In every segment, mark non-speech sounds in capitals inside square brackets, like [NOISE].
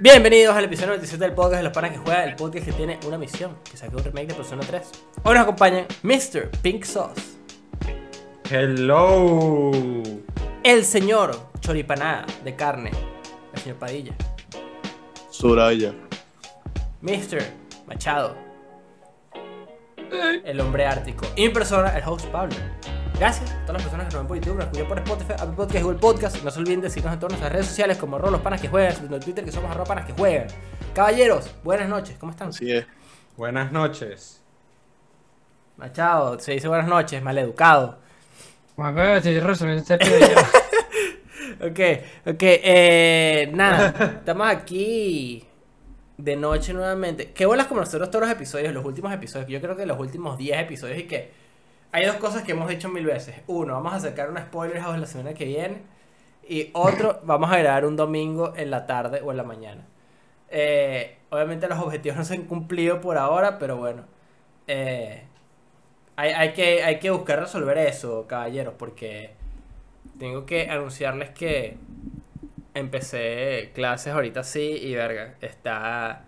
Bienvenidos al episodio 97 del podcast de los panas que juega, el podcast que tiene una misión, que saque un remake de Persona 3. Hoy nos acompañan Mr. Pink Sauce, Hello. el señor Choripanada de carne, el señor Padilla, Suraya. Mr. Machado, el hombre ártico, y mi persona, el host Pablo. Gracias a todas las personas que nos ven por YouTube, nos escuchan por Spotify, Apple Podcast, Google Podcast. No se olviden de seguirnos en todas nuestras redes sociales como arroba los panas que juegan, en Twitter que somos arroba panas que juegan. Caballeros, buenas noches, ¿cómo están? Así es. Buenas noches. Machado, se dice buenas noches, maleducado. [LAUGHS] Ok, ok, eh, nada, estamos aquí de noche nuevamente. Qué bolas como nosotros todos los episodios, los últimos episodios, yo creo que los últimos 10 episodios y que hay dos cosas que hemos dicho mil veces. Uno, vamos a sacar un spoiler house la semana que viene. Y otro, [LAUGHS] vamos a grabar un domingo en la tarde o en la mañana. Eh, obviamente los objetivos no se han cumplido por ahora, pero bueno. eh, hay, hay que, hay que buscar resolver eso, caballeros, porque tengo que anunciarles que empecé clases ahorita sí y verga, está...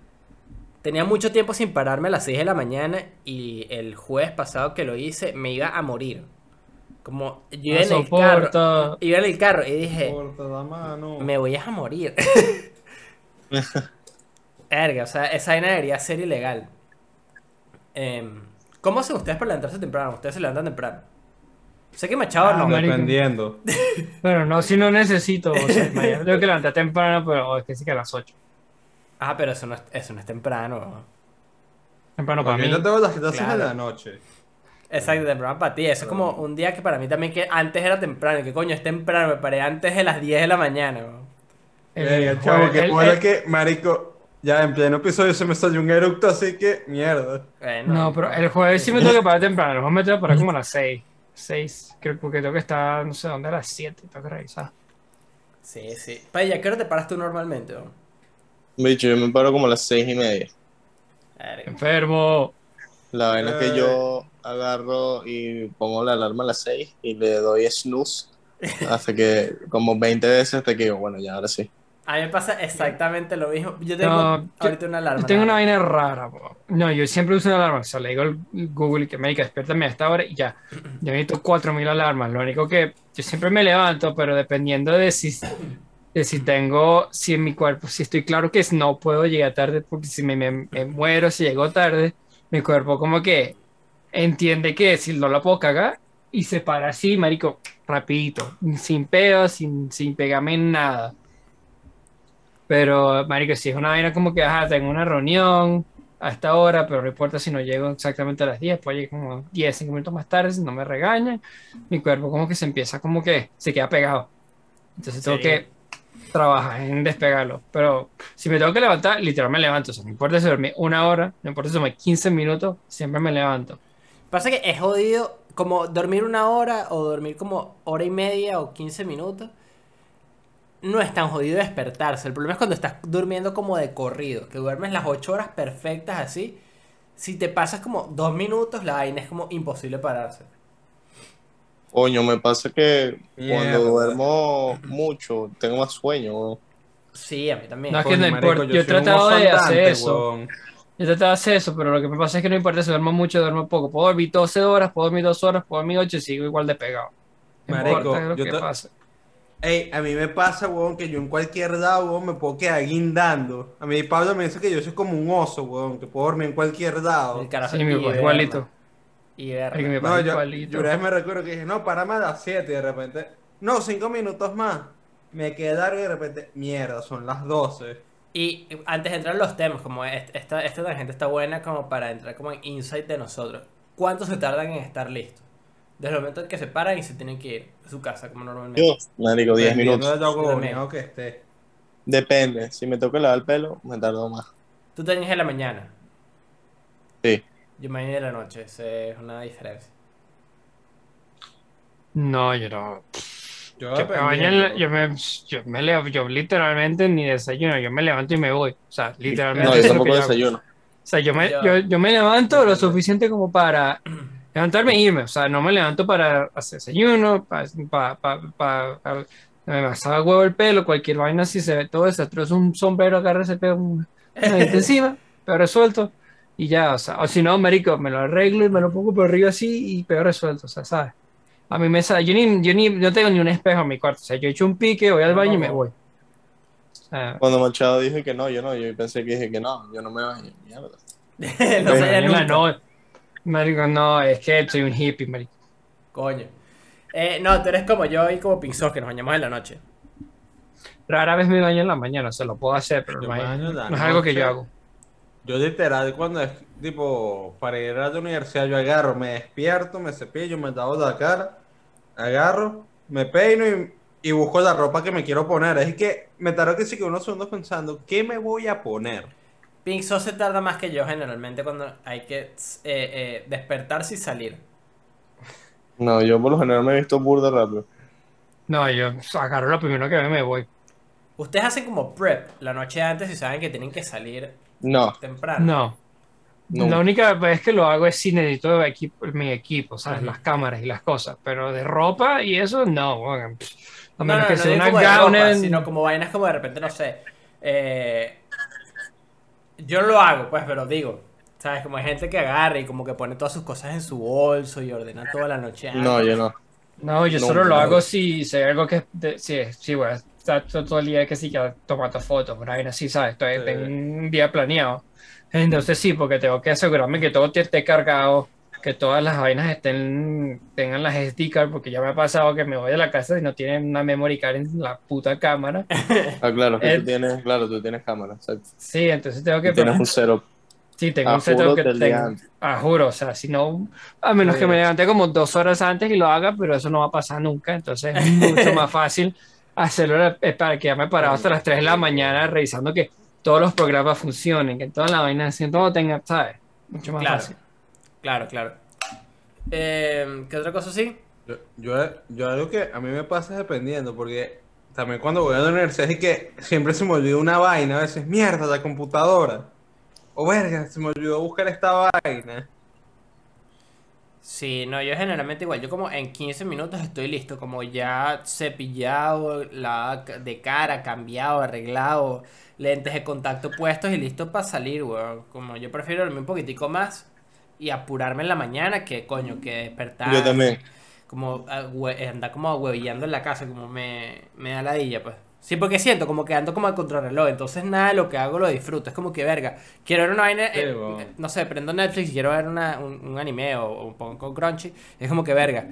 Tenía mucho tiempo sin pararme a las 6 de la mañana y el jueves pasado que lo hice me iba a morir. Como yo iba No en el carro, iba en el carro y dije, la mano. me voy a morir. [LAUGHS] Verga, o sea, esa vaina debería ser ilegal. Em, ¿Cómo hacen ustedes para levantarse temprano? Ustedes se levantan temprano. Sé que Machado Ah, no. Dependiendo. Bueno, no, si no necesito. O sea, [LAUGHS] mañana tengo que levantar temprano, pero es que sí que a las 8. Ah, pero eso no es, eso no es temprano. Temprano para Porque mí. yo tengo las clases Claro. de la noche. Exacto, temprano para ti. Eso es como un día que para mí también que antes era temprano. Que coño, es temprano. Me paré antes de las 10 de la mañana. weón. El Venga, chavo, jueves- que el- puede el- que, marico, ya en pleno episodio se me salió un eructo, así que, mierda. Bueno, No, pero el jueves sí me tengo que parar temprano. El jueves me tengo que parar como a las 6. 6, creo porque tengo que estar, no sé dónde, a las 7. Tengo que revisar. Sí, sí. Paya, ¿qué hora te paras tú normalmente? weón? Bicho, yo me paro como a las seis y media. Enfermo. La vaina es que yo agarro y pongo la alarma a las seis y le doy snooze hasta que como 20 veces hasta que digo, bueno, ya ahora sí. A mí me pasa exactamente lo mismo. Yo tengo No, yo- ahorita una alarma. Yo tengo una vaina rara, bro. No, yo siempre uso una alarma. O sea, le digo al Google que me diga, despiértame a esta hora y ya. Yo necesito 4000 alarmas. Lo único que yo siempre me levanto, pero dependiendo de si, de si tengo, si en mi cuerpo, si estoy claro que no puedo llegar tarde, porque si me, me- me muero, si llego tarde, mi cuerpo como que entiende que si no la puedo cagar y se para así, marico, rapidito, sin pedos, sin, sin pegarme en nada. Pero, marico, si es una vaina como que, ajá, tengo una reunión a esta hora, pero no importa si no llego exactamente a las 10, pues llego como 10, 5 minutos más tarde, si no me regañan, mi cuerpo como que se empieza como que se queda pegado. Entonces tengo que trabajar en despegarlo. Pero si me tengo que levantar, literal me levanto. O sea, no importa si dormí una hora, no importa si dormí 15 minutos, siempre me levanto. Pasa que es jodido como dormir una hora o dormir como hora y media o 15 minutos. No es tan jodido despertarse. El problema es cuando estás durmiendo como de corrido, que duermes las 8 horas perfectas así. Si te pasas como dos minutos, la vaina es como imposible pararse. Coño, me pasa que cuando duermo mucho tengo más sueño. weón. Sí, a mí también. No, es que Coño, no importa. Yo he tratado de hacer eso. Yo trataba de hacer eso, pero lo que me pasa es que no importa si duermo mucho o duermo poco. Puedo dormir 12 horas, puedo dormir 2 horas, puedo dormir 8 y sigo igual de pegado. No Marico, importa yo que te- pase. Ey, a mí me pasa, weón, que yo en cualquier lado, weón, me puedo quedar guindando. A mí Pablo me dice que yo soy como un oso, weón, que puedo dormir en cualquier lado. El carajo Sí, mi igualito. Y que me No, yo, una vez me recuerdo que dije, no, párame a las 7 y de repente, no, 5 minutos más. Me quedé largo y de repente, mierda, son las 12. Y antes de entrar en los temas, como est- esta, esta tangente está buena como para entrar como en insight de nosotros. ¿Cuánto se tardan en estar listos? Desde el momento en que se paran y se tienen que ir a su casa, como normalmente. Yo, marico, 10 Dependiendo minutos. de Yo que esté. Depende. Si me toca lavar el pelo, me tardo más. Tú te bañas en la mañana. Yo me en la noche. Es una diferencia. No, yo no. Yo, la- yo me, yo me levo- yo literalmente ni desayuno, yo me levanto y me voy. O sea, literalmente. No, eso yo tampoco desayuno. O sea, yo me, Yo- yo, me levanto lo suficiente como para [CLEARS THROAT] levantarme e irme. O sea, no me levanto para hacer desayuno, para, para, para- para Me pasaba huevo el pelo, cualquier vaina si se ve todo desastroso, un sombrero agarra ese pelo una [LAUGHS] encima, pero resuelto. Y ya, o sea, o si no, marico, me lo arreglo y me lo pongo por arriba así y peor resuelto, o sea, ¿sabes? A mí me sale, yo ni, yo ni, no tengo ni un espejo en mi cuarto, o sea, yo echo un pique, voy al baño y me voy. O sea, Cuando Machado dije que no, yo no, yo pensé que dije que no, yo no me baño, mierda. [LAUGHS] no nunca. no, marico, no, es que soy un hippie, marico. Coño. Eh, no, tú eres como yo y como Pinzón, que nos bañamos en la noche. Rara vez me baño en la mañana, o sea, lo puedo hacer, pero Yo no, es- baño en la no es algo que yo hago. Yo literal cuando es tipo para ir a la universidad yo agarro, me despierto, me cepillo, me lavo la cara, agarro, me peino y, y busco la ropa que me quiero poner. Es que me tardo que sí que unos segundos pensando, ¿qué me voy a poner? Pinzón se tarda más que yo generalmente cuando hay que eh, eh, despertarse y salir. No, yo por lo general me he visto burda rápido. No, yo agarro lo primero que me voy. Ustedes hacen como prep la noche antes y saben que tienen que salir No, temprano. No. Nunca. La única vez que lo hago es si necesito equipo, mi equipo, ¿sabes? Ujú. Las cámaras y las cosas. Pero de ropa y eso, no. bueno, A No, menos no, que no sea digo una ropa, Gaunen. sino como vainas como de repente, no sé. eh, yo lo hago, pues, pero digo. ¿Sabes? Como hay gente que agarra y como que pone todas sus cosas en su bolso y ordena toda la noche. antes. no, yo no. No, yo No, solo lo hago si, si hay algo que... de- si, si voy a estar todo, el día que sí que tomando fotos, por ahí así, ¿sabes? Estoy, Sí. tengo un día planeado. Entonces sí, porque tengo que asegurarme que todo esté cargado, que todas las vainas estén, tengan las SD card, porque ya me ha pasado que me voy de la casa y no tienen una memory card en la puta cámara. [LAUGHS] Ah, claro, que Eh, tú tienes, claro, tú tienes cámara, exacto. Sí, entonces tengo que... Y tienes un setup. Sí, tengo Ah, un setup que tengo. Ah, juro, o sea, si no, a menos que me levante como dos horas antes y lo haga, pero eso no va a pasar nunca, entonces es mucho [LAUGHS] más fácil hacerlo eh, para quedarme parado hasta las 3 de la mañana revisando que todos los programas funcionen, que toda la vaina así, todo tenga, ¿sabes? Mucho más Claro. fácil. Claro, claro. Eh, ¿Qué otra cosa sí? Yo, yo, yo algo que a mí me pasa dependiendo, porque también cuando voy a la universidad es que siempre se me olvida una vaina, a veces, mierda, la computadora. O verga, se me olvidó buscar esta vaina. Sí, no, yo generalmente igual, yo como en 15 minutos estoy listo, como ya cepillado, la de cara, cambiado, arreglado, lentes de contacto puestos y listo para salir, weón. Como yo prefiero dormir un poquitico más y apurarme en la mañana que coño, que despertar. Yo también. Como ah, andar como huevillando en la casa, como me, me da ladilla, pues. Sí, porque siento como que ando como al contrarreloj, entonces nada de lo que hago lo disfruto. Es como que, verga, quiero ver una vaina, Sí, eh, no sé, prendo Netflix y quiero ver una- un, un anime o, o pongo Crunchy. Es como que, verga,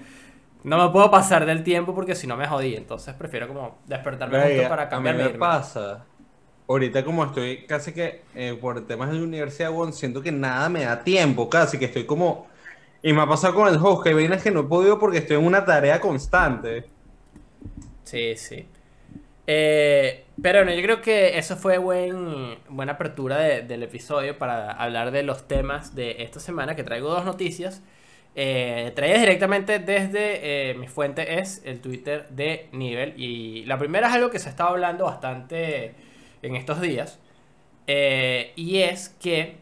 no me puedo pasar del tiempo porque si no me jodí. Entonces prefiero como despertarme justo para a mí me irme. pasa. Ahorita como estoy casi que eh, por temas de la universidad, weón, siento que nada me da tiempo, casi que estoy como... Y me ha pasado con el host, que hay vainas que no he podido porque estoy en una tarea constante. Sí, sí. Eh, pero no, yo creo que eso fue buen, buena apertura de- del episodio para hablar de los temas de esta semana, que traigo dos noticias. Eh, traídas directamente desde eh, mi fuente es el Twitter de Nivel. Y la primera es algo que se ha estado hablando bastante en estos días. eh, y es que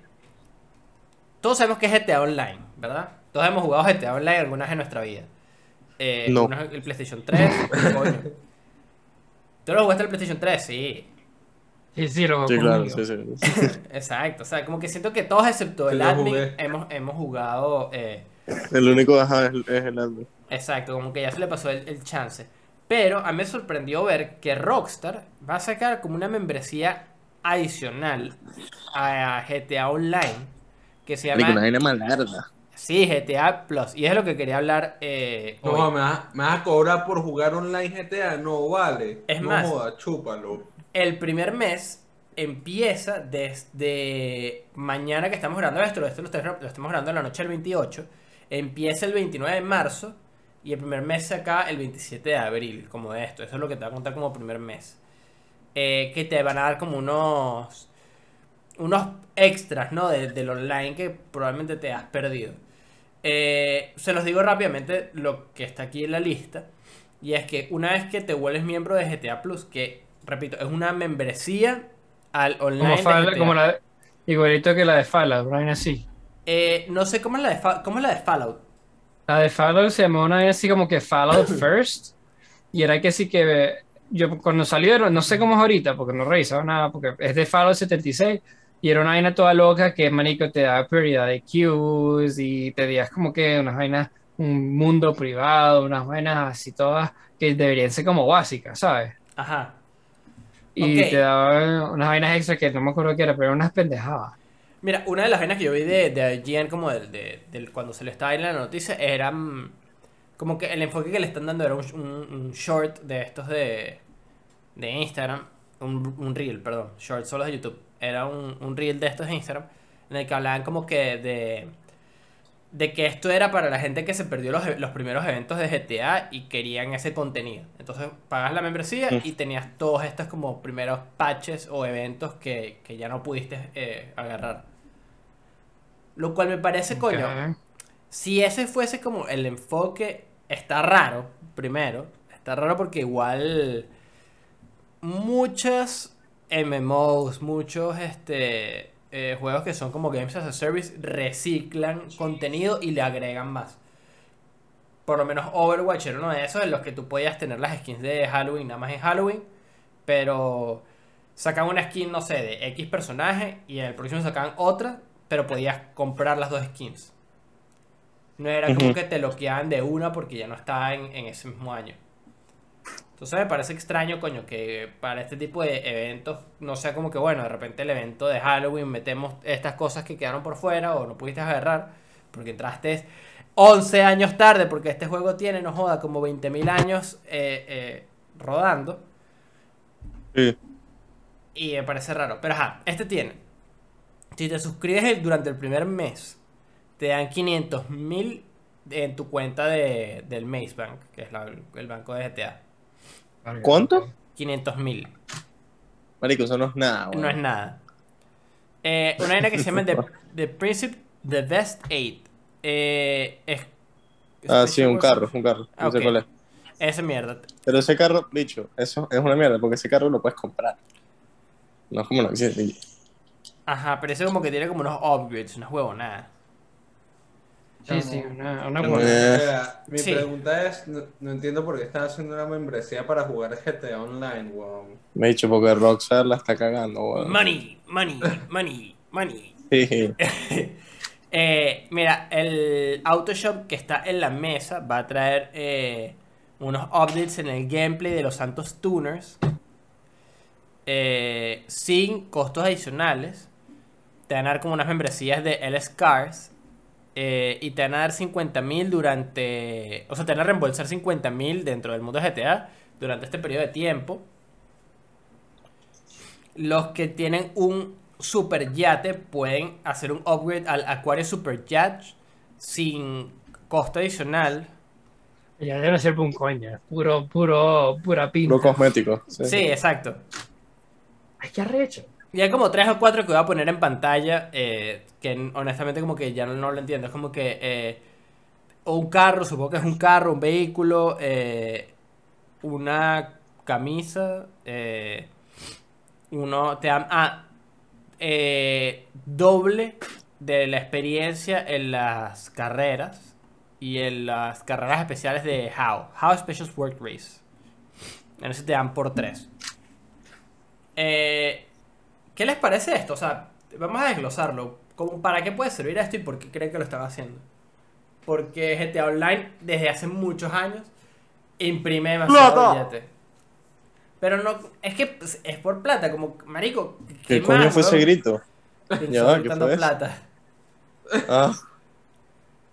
todos sabemos que es GTA Online, ¿verdad? Todos hemos jugado GTA Online alguna vez en nuestra vida. Eh, No. unos- el PlayStation 3, coño. [LAUGHS] ¿Tú lo jugaste el PlayStation 3? Sí. Sí, sí, lo Sí, claro, sí, sí. [LAUGHS] Exacto. O sea, como que siento que todos, excepto Sí, el admin, jugué. hemos, hemos jugado. eh, El único ajá, es, es el Android. exacto, como que ya se le pasó el, el chance. Pero a mí me sorprendió ver que Rockstar va a sacar como una membresía adicional a GTA Online. Que se Marico, una llama. vaina malarda. Sí, GTA Plus. Y es lo que quería hablar eh, hoy. No, me vas, me vas a cobrar por jugar online GTA, no vale. Es no más. joda, chúpalo. El primer mes empieza desde mañana que estamos grabando esto, esto lo, estamos- lo estamos grabando en la noche del 28, empieza el 29 de marzo y el primer mes se acaba el 27 de abril, como de esto, eso es lo que te va a contar como primer mes. Eh, que te van a dar como unos unos extras, ¿no? De- del online que probablemente te has perdido. Eh, se los digo rápidamente lo que está aquí en la lista. Y es que una vez que te vuelves miembro de GTA Plus, que repito, es una membresía al online. Como, de Fall- GTA. como la, igualito que la de Fallout, Brian, así. Eh, no sé cómo es la de, Fa- cómo es la de Fallout. La de Fallout se llamó una vez así como que Fallout [CLEARS THROAT] First. Y era que sí que yo cuando salieron, no sé cómo es ahorita, porque no he revisado nada, porque es de Fallout 76 y era una vaina toda loca que, manico, te da prioridad de queues y te días como que unas vainas, un mundo privado, unas vainas así todas que deberían ser como básicas, ¿sabes? Ajá. Y te daba unas vainas extra que no me acuerdo qué era, pero eran unas pendejadas. Mira, una de las vainas que yo vi de, de IGN como del, de, del- cuando se le estaba en la noticia era mm, como que el enfoque que le están dando era un, un- un short de estos de, de Instagram, un, un reel, perdón, short solo de YouTube, era un, un reel de estos de Instagram en el que hablaban como que de, de que esto era para la gente que se perdió los, e- los primeros eventos de GTA y querían ese contenido. Entonces pagas la membresía y tenías todos estos como primeros patches o eventos que, que ya no pudiste eh, agarrar. Lo cual me parece, coño, si ese fuese como el enfoque, está raro, primero. Está raro porque igual muchas MMOs, muchos este, eh, juegos que son como Games as a Service reciclan contenido y le agregan más. Por lo menos Overwatch era uno de esos en los que tú podías tener las skins de Halloween nada más en Halloween, pero sacaban una skin, no sé, de X personaje y en el próximo sacaban otra, pero podías comprar las dos skins. No era como que te bloqueaban de una porque ya no estaba en, en ese mismo año. Entonces me parece extraño, coño, que para este tipo de eventos no sea como que, bueno, de repente el evento de Halloween metemos estas cosas que quedaron por fuera o no pudiste agarrar porque entraste 11 años tarde porque este juego tiene, no joda, como 20.000 años eh, eh, rodando. Sí. Y me parece raro. Pero ajá, este tiene. Si te suscribes durante el primer mes, te dan 500 mil en tu cuenta de, del Maze Bank, que es la- el banco de GTA. ¿Cuánto? 500 mil. Marico, eso no es nada, No weón. es nada. Eh, una vaina que se llama The, [LAUGHS] The Principle, The Best 8. Eh, es, Ah, sí, un carro, un carro. Ah, No sé cuál es. Esa mierda. Pero ese carro, bicho, eso es una mierda, porque ese carro lo puedes comprar. No es como que dice Ajá, pero ese como que tiene como unos upgrades, unas huevonadas. Sí, sí, una, una buena. Mira, mi Sí. pregunta es, no, no entiendo por qué están haciendo una membresía para jugar GTA Online, weón. Me he dicho porque Rockstar la está cagando, weón. Money, money, money, money. [LAUGHS] Sí, [LAUGHS] Eh, mira, el Autoshop que está en la mesa va a traer eh, unos updates en el gameplay de los Santos Tuners. eh, sin costos adicionales. Te van a dar como unas membresías de LS Cars. Eh, y te van a dar 50 mil durante. O sea, te van a reembolsar 50 mil dentro del mundo de GTA durante este periodo de tiempo. Los que tienen un super yate pueden hacer un upgrade al Aquario Super Yacht sin costo adicional. Ya debe ser un coño, es puro, puro, pura pinta. Lo cosmético. Sí. Sí, exacto. Ay, qué arrecho. Y hay como tres o cuatro que voy a poner en pantalla eh, que honestamente como que ya no, lo entiendo. Es como que eh, un carro, supongo que es un carro, un vehículo, eh, una camisa, eh, uno te dan ah, doble de la experiencia en las carreras y en las carreras especiales de HOW, HOW Special Work Race. En ese te dan por tres. Eh, ¿Qué les parece esto? O sea, vamos a desglosarlo. ¿Cómo- ¿Para qué puede servir esto y por qué creen que lo están haciendo? Porque GTA Online desde hace muchos años imprime demasiado ¡Plata! billete. Pero no, es que es por plata, como marico. ¿Qué más, coño fue ese grito? Ya va, ¿qué fue plata. Ah,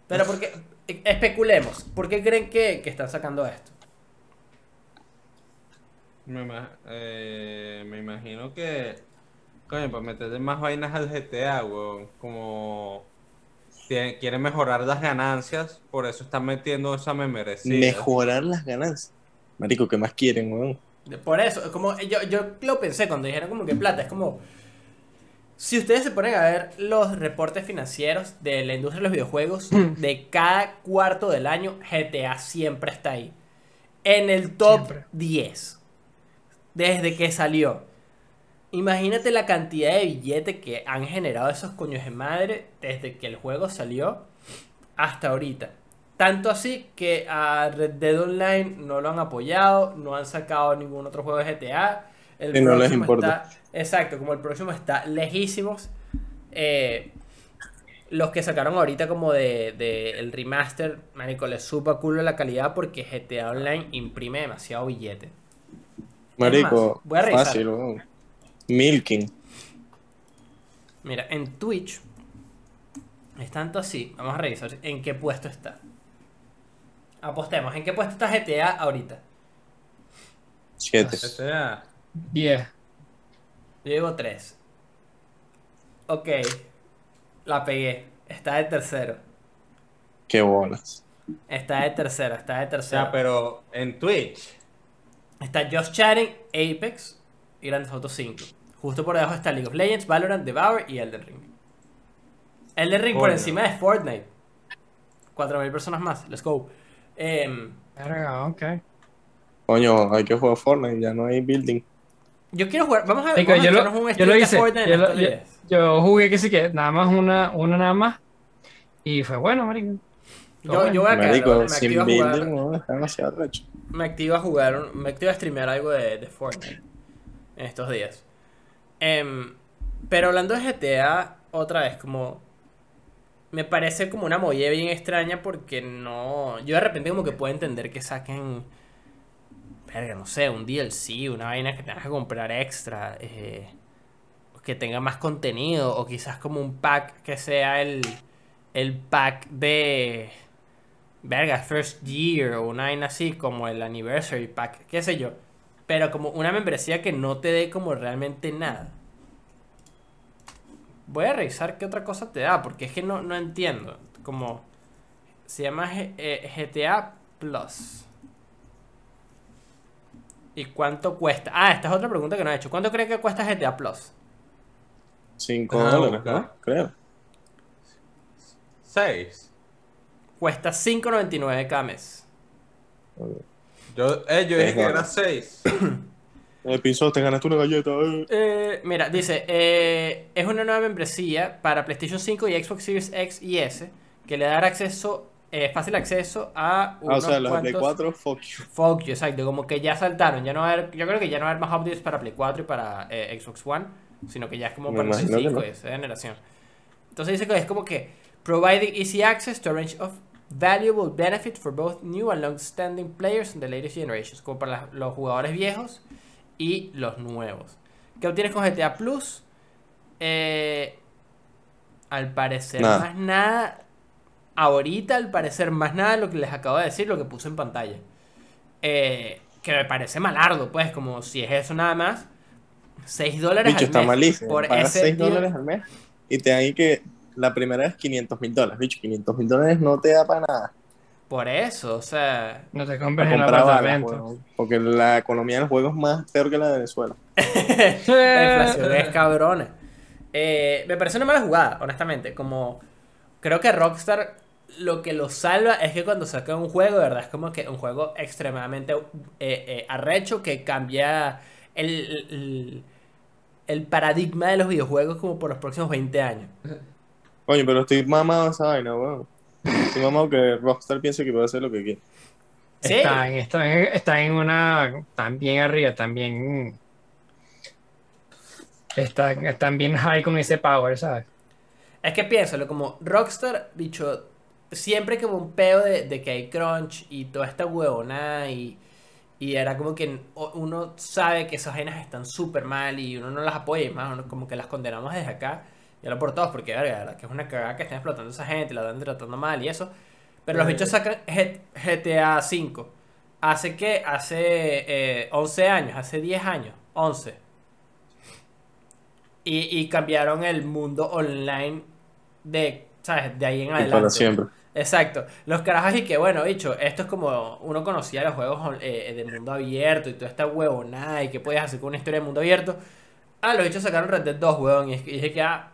Pero porque especulemos, ¿por qué creen que, que están sacando esto? Me, eh, me imagino que, coño, para meterle más vainas al GTA, weón. Como tie- quieren mejorar las ganancias, por eso están metiendo esa membresía. mejorar las ganancias. Marico, ¿qué más quieren, weón? Por eso, como yo, yo lo pensé cuando dijeron como que plata, es como si ustedes se ponen a ver los reportes financieros de la industria de los videojuegos, de cada cuarto del año, GTA siempre está ahí. En el top Siempre. 10. Desde que salió. Imagínate la cantidad de billete que han generado esos coños de madre desde que el juego salió hasta ahorita. Tanto así que a Red Dead Online no lo han apoyado, no han sacado ningún otro juego de GTA. El Y no les importa. está- exacto, como el próximo está lejísimos. eh, los que sacaron ahorita como de, de el remaster, marico, les supa culo la calidad porque GTA Online imprime demasiado billete. Marico, más, voy a revisar. fácil, weón. Milking. Mira, en Twitch es tanto así. Vamos a revisar en qué puesto está. Apostemos, ¿en qué puesto está GTA ahorita? Siete. GTA. 10. Yo digo 3. Ok. La pegué. Está de tercero. Qué bolas. Está de tercero, está de O tercero. sea, pero en Twitch. Está Just Chatting, Apex Grand Theft Auto 5. Justo por debajo está League of Legends, Valorant, Devour y Elden Ring. Elden Ring por encima de Fortnite. 4.000 personas más. Let's go. Verga, ok. Coño, hay que jugar Fortnite, ya no hay building. yo quiero jugar. Vamos a, Marico, vamos a yo, lo, un yo lo hice. Fortnite Yo, lo- estos yo- días. yo jugué que sí que nada más una, una nada más. Y fue bueno, marico. Yo, yo voy a Marico, me sin activo a jugar. building, no, está demasiado recho. Me activo a jugar, un- me activo a streamear algo de, de Fortnite en estos días. Em, pero hablando de GTA, otra vez, como. Me parece como una movida bien extraña porque no. Yo de repente, como que puedo entender que saquen. Verga, no sé, un DLC, una vaina que tengas que comprar extra. eh, que tenga más contenido, o quizás como un pack que sea el. El pack de verga, first year o una vaina así como el anniversary pack, qué sé yo. Pero como una membresía que no te dé como realmente nada. Voy a revisar qué otra cosa te da, porque es que no, no entiendo. Como se llama G- eh, GTA Plus. ¿Y cuánto cuesta? Ah, esta es otra pregunta que no he hecho. ¿Cuánto cree que cuesta GTA Plus? 5 Ah, dólares. ¿no? Creo. 6. Cuesta 5.99 cada mes. Yo, eh, yo dije que era verdad. 6. [COUGHS] El piso, te ganaste una galleta. eh. Eh, mira, dice, eh, es una nueva membresía para PlayStation 5 y Xbox Series X y S que le da acceso, eh, fácil acceso a Ah, o unos sea, los de Play cuantos 4, fuck you. Fuck you, exacto, como que ya saltaron, ya no va a haber, yo creo que ya no va a haber más updates para Play 4 y para eh, Xbox One, sino que ya es como Me para Play imagino que 5 no. y esa generación. Entonces dice que es como que providing easy access to a range of valuable benefits for both new and long-standing players in the latest generations, como para los jugadores viejos y los nuevos. ¿Qué obtienes con GTA Plus? Eh, al parecer Nada. más nada. Ahorita al parecer más nada lo que les acabo de decir, lo que puse en pantalla. Eh, que me parece malardo, pues, como si es eso nada más. 6 dólares Bicho, al está mes malísimo. por Pagas ese 6 deal. dólares al mes y te dan que la primera es 500 mil dólares. Bicho, 500 mil dólares no te da para nada. Por eso, o sea. No te compres el balas, apartamento. weón. Porque la economía del juego es más peor que la de Venezuela. [LAUGHS] La inflación es cabrona. Eh, me parece una mala jugada, honestamente. Como creo que Rockstar lo que lo salva es que cuando saca un juego, de verdad, es como que un juego extremadamente eh, eh, arrecho que cambia el, el, el paradigma de los videojuegos como por los próximos 20 años. [LAUGHS] Coño, pero estoy mamado de esa vaina, weón. Estoy mamado que Rockstar piense que puede hacer lo que quiere. Sí. Está, en, está, en, está en una. Están bien arriba, también. Están, están bien high con ese power, ¿sabes? Es que piénsalo, como Rockstar, bicho, siempre hubo un peo de, de que hay crunch y toda esta huevona y, y era como que uno sabe que esas vainas están súper mal y uno no las apoya y más, uno como que las condenamos desde acá, y lo por todos, porque verga, que es una cagada que estén explotando a esa gente, la están tratando mal y eso. Pero los Eh. bichos sacan GTA V. Hace que, hace eh, 11 años, hace 10 años, 11. Y, y cambiaron el mundo online de, ¿sabes? De ahí en adelante. para siempre. Exacto. Los carajos y que, bueno, bicho, esto es como uno conocía los juegos eh, de mundo abierto y toda esta huevonada y que puedes hacer con una historia de mundo abierto. Ah, los bichos sacaron Red Dead 2, huevón, y, y dije que, ah,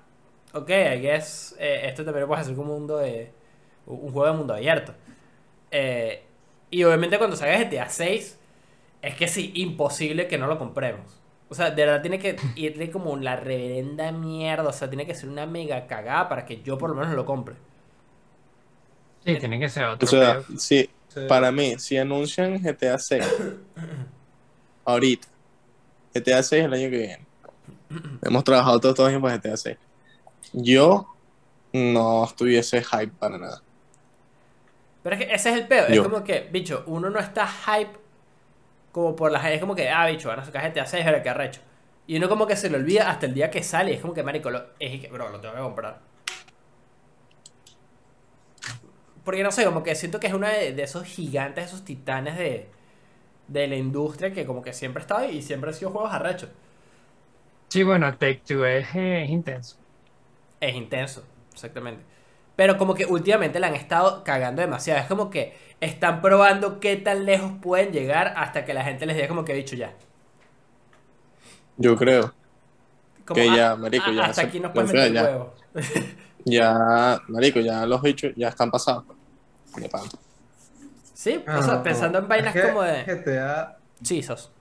ok, I guess eh, esto también lo puedes hacer como un mundo de, un juego de mundo abierto. Eh, y obviamente cuando salga GTA 6, es que sí, imposible que no lo compremos. O sea, de verdad tiene que [LAUGHS] irle como la reverenda mierda. O sea, tiene que ser una mega cagada para que yo por lo menos lo compre. Sí, tiene que ser O otro. sea, Sí. para mí, si anuncian GTA 6 [COUGHS] ahorita, GTA 6 el año que viene, hemos trabajado todos estos años para GTA 6. Yo no estuviese hype para nada. Pero es que ese es el peor. Es como que, bicho, uno no está hype como por las. Es como que, ah, bicho, van a sacar GTA 6, ahora que arrecho. Y uno como que se lo olvida hasta el día que sale. Es como que, marico, lo, es que, bro, lo tengo que comprar. Porque no sé, como que siento que es uno de, de esos gigantes, esos titanes de, de la industria que como que siempre ha estado ahí y siempre han sido juegos arrechos. Sí, bueno, Take Two es, eh, es intenso. Es intenso, exactamente. Pero como que últimamente la han estado cagando demasiado. Es como que están probando qué tan lejos pueden llegar hasta que la gente les diga como que he dicho ya. Yo creo. Como, Que ah, ya, marico, ah, ya Hasta se- aquí nos sea, meter ya. huevo. [LAUGHS] Ya, marico, ya los bichos ya están pasados. De pan. Sí, Ah, o sea, no, pensando en es vainas que como de... GTA, Sí, sos.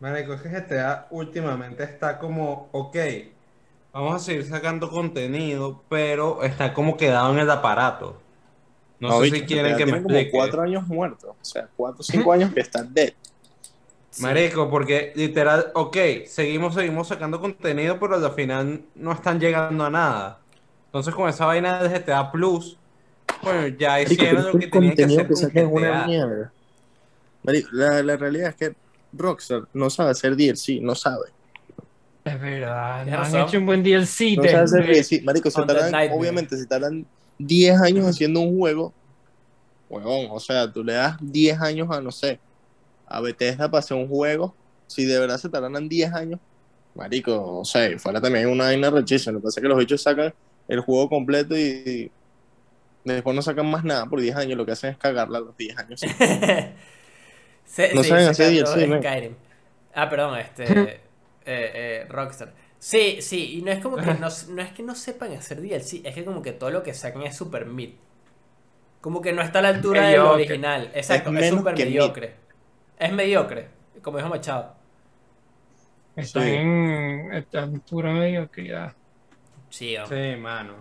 marico, es que GTA últimamente está como, ok, vamos a seguir sacando contenido, pero está como quedado en el aparato. No, sé bicho, si quieren que me tiene como explique. cuatro años muertos. O sea, cuatro o cinco años que están dead. Marico, porque literal, ok, seguimos, seguimos sacando contenido, pero al final no están llegando a nada. Entonces con esa vaina de GTA Plus, bueno, ya hicieron lo es que tenían que hacer que con una mierda. Marico, la, la realidad es que Rockstar no sabe hacer DLC, no sabe. Es verdad. No han razón. hecho un buen DLC. No de- sabe hacer de- DLC. Marico, se tardan, obviamente, se tardan 10 años haciendo un juego. Huevón, o sea, tú le das 10 años a, no sé, a Bethesda para hacer un juego. Si de verdad se tardan 10 años, Marico, o sea, fuera también una vaina rechísima. Lo que pasa es que los bichos sacan el juego completo y, después no sacan más nada por 10 años. Lo que hacen es cagarla a los 10 años. sí. [LAUGHS] Se- No sí, saben hacer DLC. Ah, perdón, este... [LAUGHS] eh, eh, Rockstar. Sí, sí, y no es como que [LAUGHS] no, no es que no sepan hacer DLC, es que como que todo lo que sacan es super mid. Como que no está a la altura de lo Mediocre. original. Exacto, es, super mid. mediocre. Es mediocre, como dijo Machado. Están Sí. en, están en pura mediocridad. Sí, hombre. Sí, mano.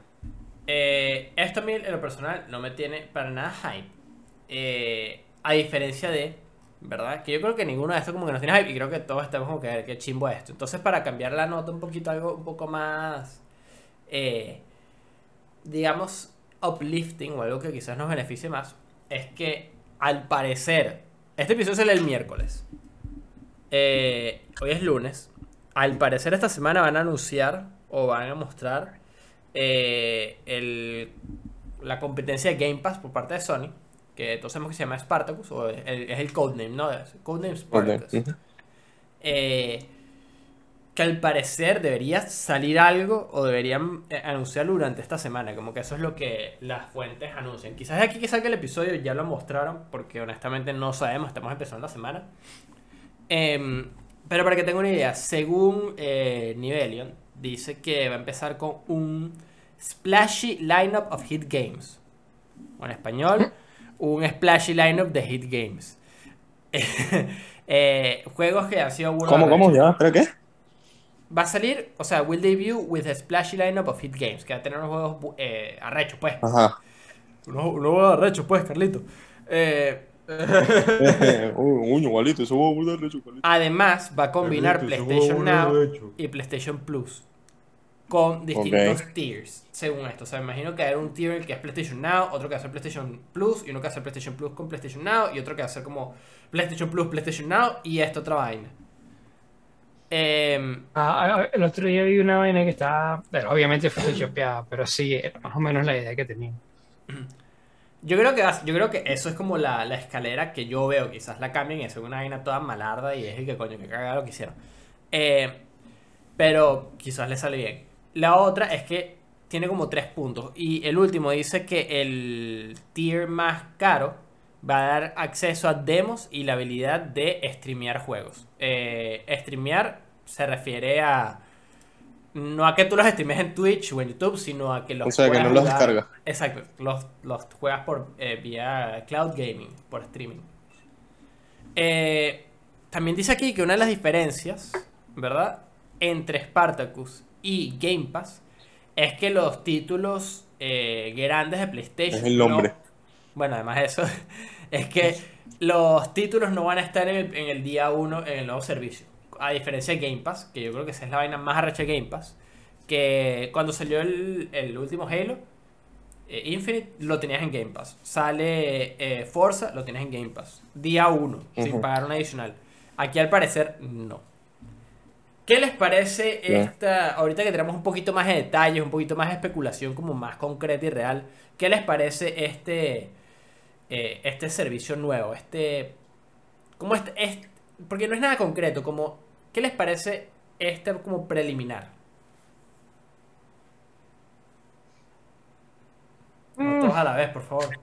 Eh, esto a mí en lo personal no me tiene para nada hype. Eh, a diferencia de, ¿verdad? Que yo creo que ninguno de estos como que nos tiene hype y creo que todos estamos como que, qué chimbo esto. Entonces para cambiar la nota un poquito, algo un poco más, eh, digamos, uplifting o algo que quizás nos beneficie más, es que al parecer, este episodio sale el miércoles. Eh, hoy es lunes. Al parecer esta semana van a anunciar o van a mostrar eh, el- la competencia de Game Pass por parte de Sony, que todos sabemos que se llama Spartacus, o es el, codename, ¿no? Codename Spartacus. Eh, que al parecer debería salir algo o deberían eh, anunciarlo durante esta semana, como que eso es lo que las fuentes anuncian. Quizás de aquí que salga el episodio ya lo mostraron, porque honestamente no sabemos, estamos empezando la semana. Em, pero para que tengan una idea, según eh, Nivelion, dice que va a empezar con un splashy lineup of hit games. O en español, un splashy lineup de hit games. [LAUGHS] Eh, juegos que han sido burda ¿Cómo, cómo? ¿Ya? ¿Espera qué? Va a salir, o sea, will debut with a splashy lineup of hit games, que va a tener unos juegos eh, arrechos, pues. Ajá. Unos, unos juegos arrechos, pues, Carlito. Eh, además, va a combinar PlayStation Now y PlayStation Plus con distintos tiers, según esto. O sea, me imagino que hay un tier que es PlayStation Now, otro que va a ser PlayStation Plus, y uno que va a ser PlayStation Plus con PlayStation Now, y otro que va a ser como PlayStation Plus, PlayStation Now, y esta otra vaina. Em, Ah, ah, el otro día vi una vaina que estaba, bueno, obviamente photoshopeada, pero sí, era más o menos la idea que tenía. Yo creo que yo creo que eso es como la, la escalera que yo veo. Quizás la cambien y es una vaina toda malarda y es el que coño que cagado lo que hicieron. Eh, pero quizás le sale bien. La otra es que tiene como tres puntos. Y el último dice que el tier más caro va a dar acceso a demos y la habilidad de streamear juegos. Eh, streamear se refiere a. No a que tú los streames en Twitch o en YouTube, sino a que los O sea, que puedas no los jugar- descargas. Exacto, los, los juegas por eh, vía cloud gaming, por streaming. Eh, también dice aquí que una de las diferencias, ¿verdad? Entre Spartacus y Game Pass es que los títulos eh, grandes de PlayStation. Es el nombre. no- bueno, además de eso, [LAUGHS] es que los títulos no van a estar en el, en el día 1 en el nuevo servicio. A diferencia de Game Pass, que yo creo que esa es la vaina más arrecha de Game Pass, que cuando salió el, el último Halo, eh, Infinite, lo tenías en Game Pass. Sale eh, Forza, lo tienes en Game Pass. Día 1, sin pagar un adicional. Aquí al parecer, no. ¿Qué les parece esta, ahorita que tenemos un poquito más de detalles, un poquito más de especulación como más concreta y real, ¿qué les parece este, eh, este servicio nuevo? Este, como este, este- porque no es nada concreto, como, ¿qué les parece este como preliminar? No todos a la vez, por favor.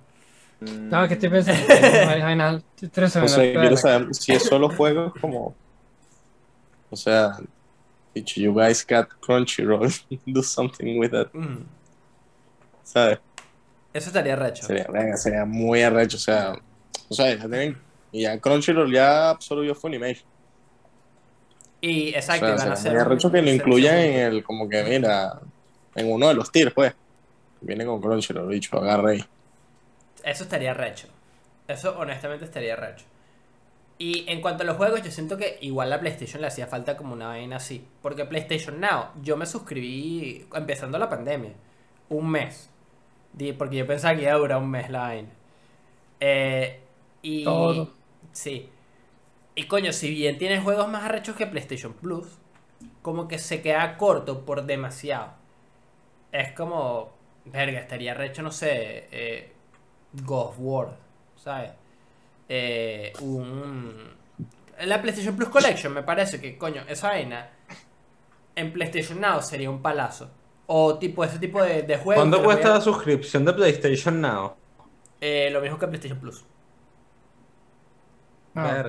No, que estoy pensando. tengo varias vainas, tres O segundos, sea, espera. quiero saber si es solo juegos como. O sea, dicho, you guys got Crunchyroll, do something with that, Mm, ¿sabes? Eso estaría recho. Sería, venga, sería muy arrecho, o sea, o sea, ya tienen, y ya Crunchyroll ya absorbió Funimation. Y O exacto, sea, y van a sería arrecho que lo incluyan en el, como que mira, en uno de los tiers, pues. Viene con Crunchyroll, dicho, agarre ahí. Eso estaría recho. Eso honestamente estaría recho. Y en cuanto a los juegos, yo siento que igual la PlayStation le hacía falta como una vaina así. Porque PlayStation Now, yo me suscribí empezando la pandemia. Un mes. Porque yo pensaba que iba a durar un mes la vaina. Eh, y. Todo. Sí. Y coño, si bien tiene juegos más arrechos que PlayStation Plus, como que se queda corto por demasiado. Es como. Verga, estaría recho, no sé. Eh, of War, ¿sabes? Eh, un. La PlayStation Plus Collection, me parece que, coño, esa vaina. En PlayStation Now sería un palazo. O tipo, ese tipo de, de juegos. ¿Cuánto cuesta la suscripción de PlayStation Now? Eh, lo mismo que PlayStation Plus. Ah,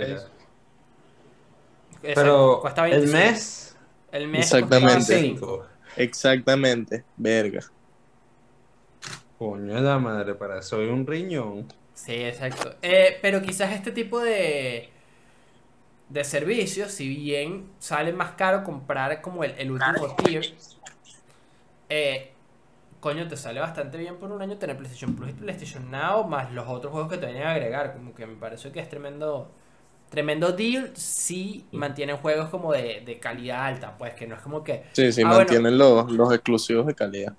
Pero cuesta el 25. mes, El mes Exactamente. costaba 5. 5. Exactamente, verga. Coño de la madre, para eso hay un riñón. Sí, exacto. Eh, pero quizás este tipo de, de servicios, si bien sale más caro comprar como el, el último tier, eh, coño, te sale bastante bien por un año tener PlayStation Plus y PlayStation Now, más los otros juegos que te vienen a agregar. Como que me parece que es tremendo. Tremendo deal si mantienen juegos como de, de calidad alta, pues que no es como que Sí, sí, Ah, bueno. mantienen los, los exclusivos de calidad.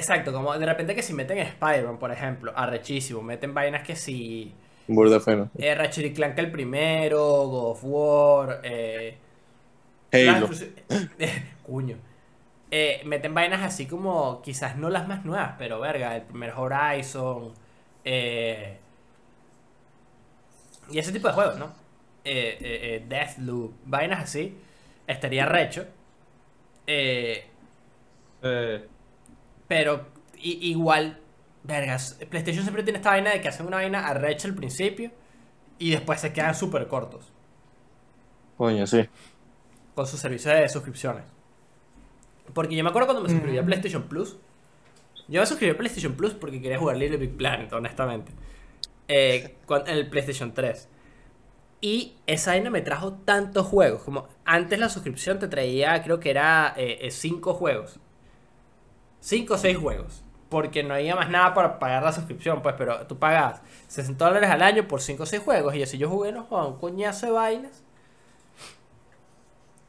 Exacto, como de repente que si meten Spider-Man, por ejemplo, arrechísimo, meten vainas que si Burda feno. eh, Ratchet y Clank el primero, God of War, eh, Halo. exclusi- [LAUGHS] Cuño. Eh, meten vainas así como, quizás no las más nuevas, pero verga, el primer Horizon, eh, y ese tipo de juegos, ¿no? Eh, eh, eh, Deathloop, vainas así, estaría recho. Eh, Eh, Pero igual, vergas, PlayStation siempre tiene esta vaina de que hacen una vaina arrecha al principio y después se quedan súper cortos Coño, sí. con su servicio de suscripciones. Porque yo me acuerdo cuando me suscribí a Mm. PlayStation Plus. Yo me suscribí a PlayStation Plus porque quería jugar Little Big Planet, honestamente. Eh, con el PlayStation 3. Y esa vaina me trajo tantos juegos. Como antes la suscripción te traía, creo que era 5 juegos. 5 o 6 juegos. Porque no había más nada para pagar la suscripción, pues, pero tú pagabas 60 dólares al año por 5 o 6 juegos. Y así yo jugué, no jodas, un coñazo de vainas.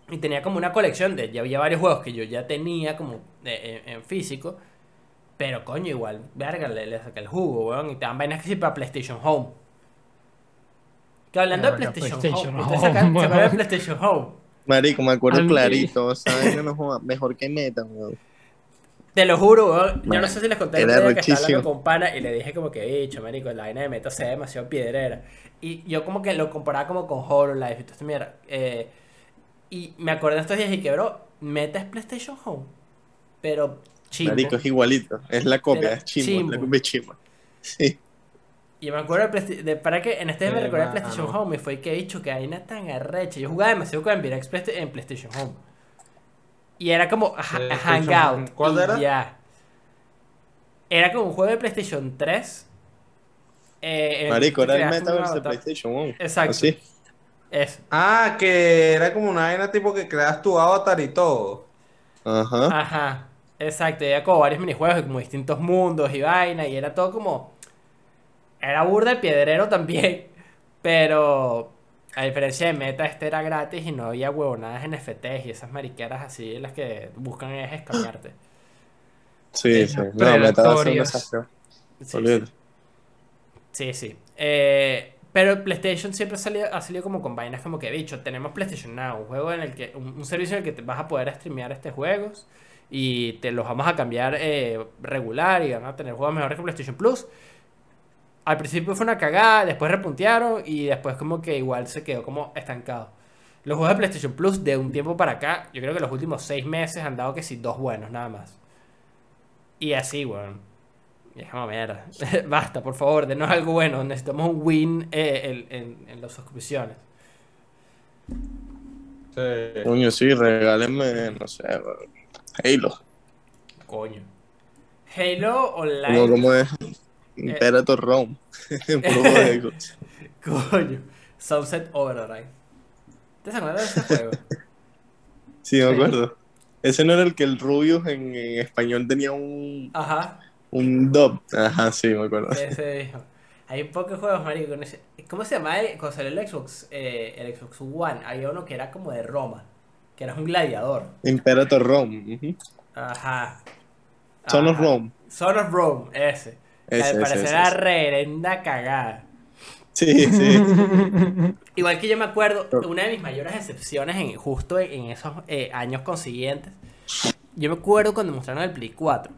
Y tenía como una colección de. Ya había varios juegos que yo ya tenía como de- en, en físico. Pero coño, igual, verga, le, le saqué el jugo, weón. Y te dan vainas que sí para PlayStation Home. Que hablando de PlayStation, PlayStation Home, ¿ustedes Home, sacan- se de. PlayStation Home? Marico, me acuerdo clarito. ¿sabes? No joda, mejor que meta, weón. Te lo juro, weón. Yo no sé si les conté el era que estaba hablando con pana y le dije como que, bicho, marico, la vaina de meta se ve demasiado piedrera. Y yo como que lo comparaba como con HoloLive y todo esto, mira. eh, y me acordé de estos días y que, bro, meta es PlayStation Home. Pero chimbo. Marico, es igualito. Es la copia, es chimbo, chimbo. la copia es chimbo. Sí. Y me acuerdo de, de- para que en este día me recordé. PlayStation Home y fue que dicho que vaina tan arrecha. Yo jugaba demasiado con Playsta- en PlayStation Home. Y era como Hangout. ¿cuál y era? Ya. Era como un juego de PlayStation 3. eh, el Marico, era el metaverse de. PlayStation 1. Exacto. Así. Eso. Ah, que era como una vaina tipo que creas tu avatar y todo. Ajá. Ajá. Exacto, y había como varios minijuegos, y como distintos mundos y vaina, y era todo como... Era burda de piedrero también, [LAUGHS] pero a diferencia de Meta, este era gratis y no había huevonadas NFTs y esas mariqueras así, las que buscan es escamearte. Sí, sí. No, me estaba haciendo Predatorios. esa Sí, Olvídate. Sí, sí. Eh, pero PlayStation siempre ha salido, ha salido como con vainas como que, bicho, tenemos PlayStation Now, un juego en el que, un, un servicio en el que te vas a poder streamear estos juegos y te los vamos a cambiar eh, regular y van a tener juegos mejores que PlayStation Plus. Al principio fue una cagada, después repuntearon y después como que igual se quedó como estancado. Los juegos de PlayStation Plus de un tiempo para acá, yo creo que los últimos seis meses han dado que sí, dos buenos nada más. Y así, weón. Y es como mierda. [LAUGHS] Basta, por favor, denos algo bueno. Necesitamos un win eh, en, en- en las suscripciones. Sí. Coño, sí, regálenme, no sé, Halo. Coño. Halo Online. como es Imperator Rome. [LAUGHS] Juego. [LAUGHS] Coño. Sunset Overdrive. ¿Te acuerdas de ese [LAUGHS] juego? Sí, me acuerdo. Ese no era el que el Rubius en, en español tenía un, Ajá. un dub. Ajá, sí, me acuerdo. Ese dijo. Hay pocos juegos, marico. con ese- ¿Cómo se llama? Cuando salió el Xbox, eh, el Xbox One, había uno que era como de Roma. Que era un gladiador. Imperator Rome. Ajá. Son of. Rome. Son of Rome, ese. Ese, Al parecer era reverenda cagada. Sí, sí. [LAUGHS] Igual que yo me acuerdo, una de mis mayores decepciones en, justo en esos eh, años consiguientes, yo me acuerdo cuando mostraron el Play 4.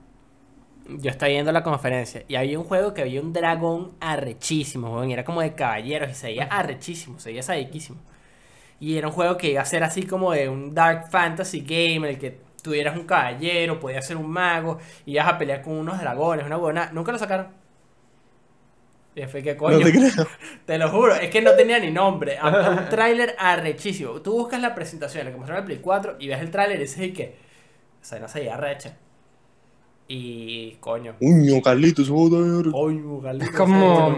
Yo estaba viendo la conferencia y había un juego que había un dragón arrechísimo, era como de caballeros y se veía arrechísimo, se veía sadiquísimo. Y era un juego que iba a ser así como de un Dark Fantasy game en el que tuvieras un caballero, podías ser un mago, y ibas a pelear con unos dragones, una buena. Nunca lo sacaron. Y fue que coño. No te creo. [LAUGHS] Te lo juro, es que no tenía ni nombre. Había un [LAUGHS] tráiler arrechísimo. Tú buscas la presentación, la que mostraron en el Play 4, y ves el tráiler y dices y que. O sea, no se veía recha. Y. Coño. Uño, Carlitos. Coño, como-.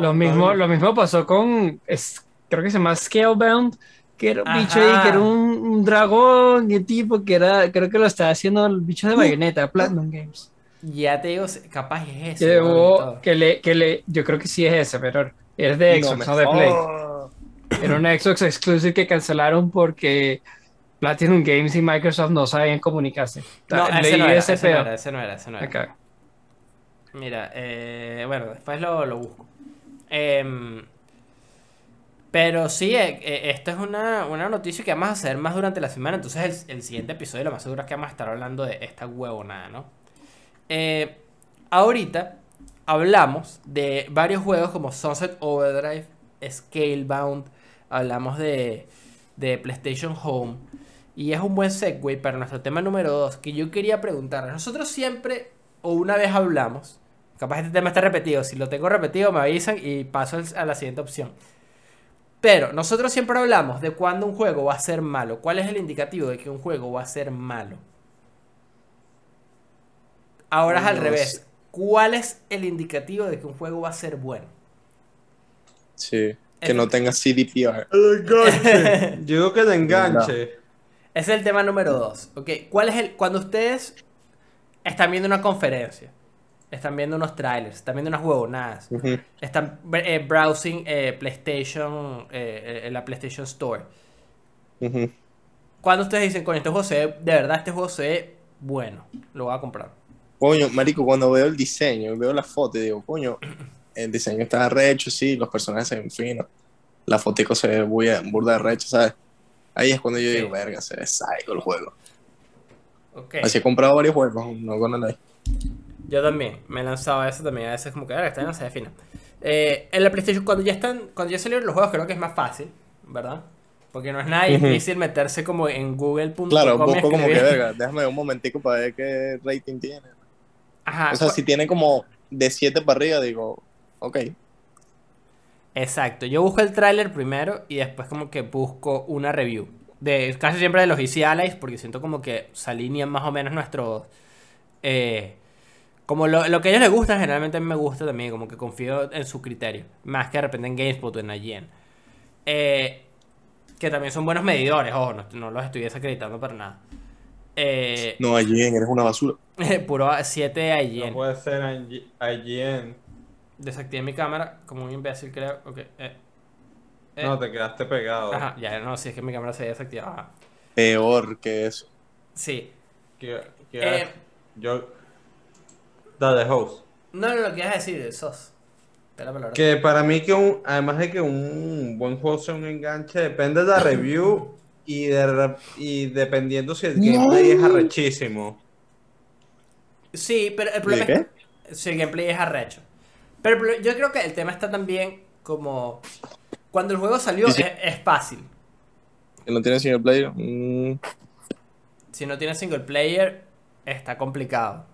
Lo mismo, lo mismo pasó con, es- creo que se llama Scalebound, que era un bicho ahí, que era un, un dragón, y tipo que era, creo que lo estaba haciendo el bicho de Bayonetta, Platinum Games. Ya te digo, capaz es eso. Que, le, que le, yo creo que sí es ese, pero es de Xbox, no, de Play. Era un Xbox exclusive que cancelaron porque Platinum Games y Microsoft no sabían comunicarse. No, Leí ese no, era, ese ese no era, ese no era, ese no era. Acá. Mira, eh, bueno, después lo, lo busco. Em, pero sí, eh, eh, esto es una, una noticia que vamos a hacer más durante la semana. Entonces, el, el siguiente episodio, lo más seguro es que vamos a estar hablando de esta huevonada, ¿no? Eh, ahorita hablamos de varios juegos como Sunset Overdrive, Scalebound, hablamos de, de PlayStation Home. Y es un buen segue para nuestro tema número 2, que yo quería preguntar. Nosotros siempre, o una vez hablamos, capaz este tema está repetido, si lo tengo repetido me avisan y paso a la siguiente opción. Pero nosotros siempre hablamos de cuándo un juego va a ser malo. ¿Cuál es el indicativo de que un juego va a ser malo? Ahora es al revés. ¿Cuál es el indicativo de que un juego va a ser bueno? Sí, que no tenga CDPR. El enganche. [LAUGHS] Yo digo que de enganche. Ese es el tema número dos. ¿ok? ¿Cuál es el. Cuando ustedes están viendo una conferencia, están viendo unos trailers, están viendo unas huevonadas, Ujú. están eh, browsing eh, PlayStation, eh, en la PlayStation Store. Ujú. Cuando ustedes dicen, coño, este juego se ve, de verdad, este juego se ve bueno, lo voy a comprar. Coño, marico, cuando veo el diseño, veo la foto y digo, coño, el diseño está recho, sí, los personajes se ven finos, la fotico se ve muy burda de recho, ¿sabes? Ahí es cuando yo Sí. digo, verga, se ve psycho el juego. Ok. Así he comprado varios juegos, no con el Yo también, me he lanzado a eso también, a veces como que, ahora está en se ve fina. Eh, en la PlayStation, cuando ya están, cuando ya salieron los juegos, creo que es más fácil, ¿verdad? Porque no es nada difícil meterse como en google.com. Claro, busco como que, verga, déjame ver un momentico para ver qué rating tiene. Ajá, O sea, si tiene como de 7 para arriba, digo, ok. Exacto, yo busco el tráiler primero y después como que busco una review. De, casi siempre de los Easy Allies, porque siento como que se alinean más o menos nuestros... eh, como lo, lo que a ellos les gusta, generalmente a mí me gusta también, como que confío en su criterio. Más que de repente en GameSpot o en IGN. Eh, que también son buenos medidores, ojo, no, no los estoy desacreditando para nada. Eh, No, IGN, eres una basura. [LAUGHS] puro 7 No IGN. puede ser IG- IGN. Desactivé mi cámara como un imbécil, creo. Ok. eh. Eh, No, te quedaste pegado. Ajá, ya no, si es que mi cámara se había desactivado. Peor que eso. Sí. Que, que Eh. Yo. Dale, host. No, no, lo que ibas a decir, sos. Que para mí que un, además de que un buen juego sea un enganche, depende de la review y, de, y dependiendo si el gameplay es arrechísimo. Sí, pero el ¿De problema qué? es si el gameplay es arrecho. Pero yo creo que el tema está también como cuando el juego salió. Es, es fácil. Que no tiene single player. Mm, Si no tiene single player está complicado.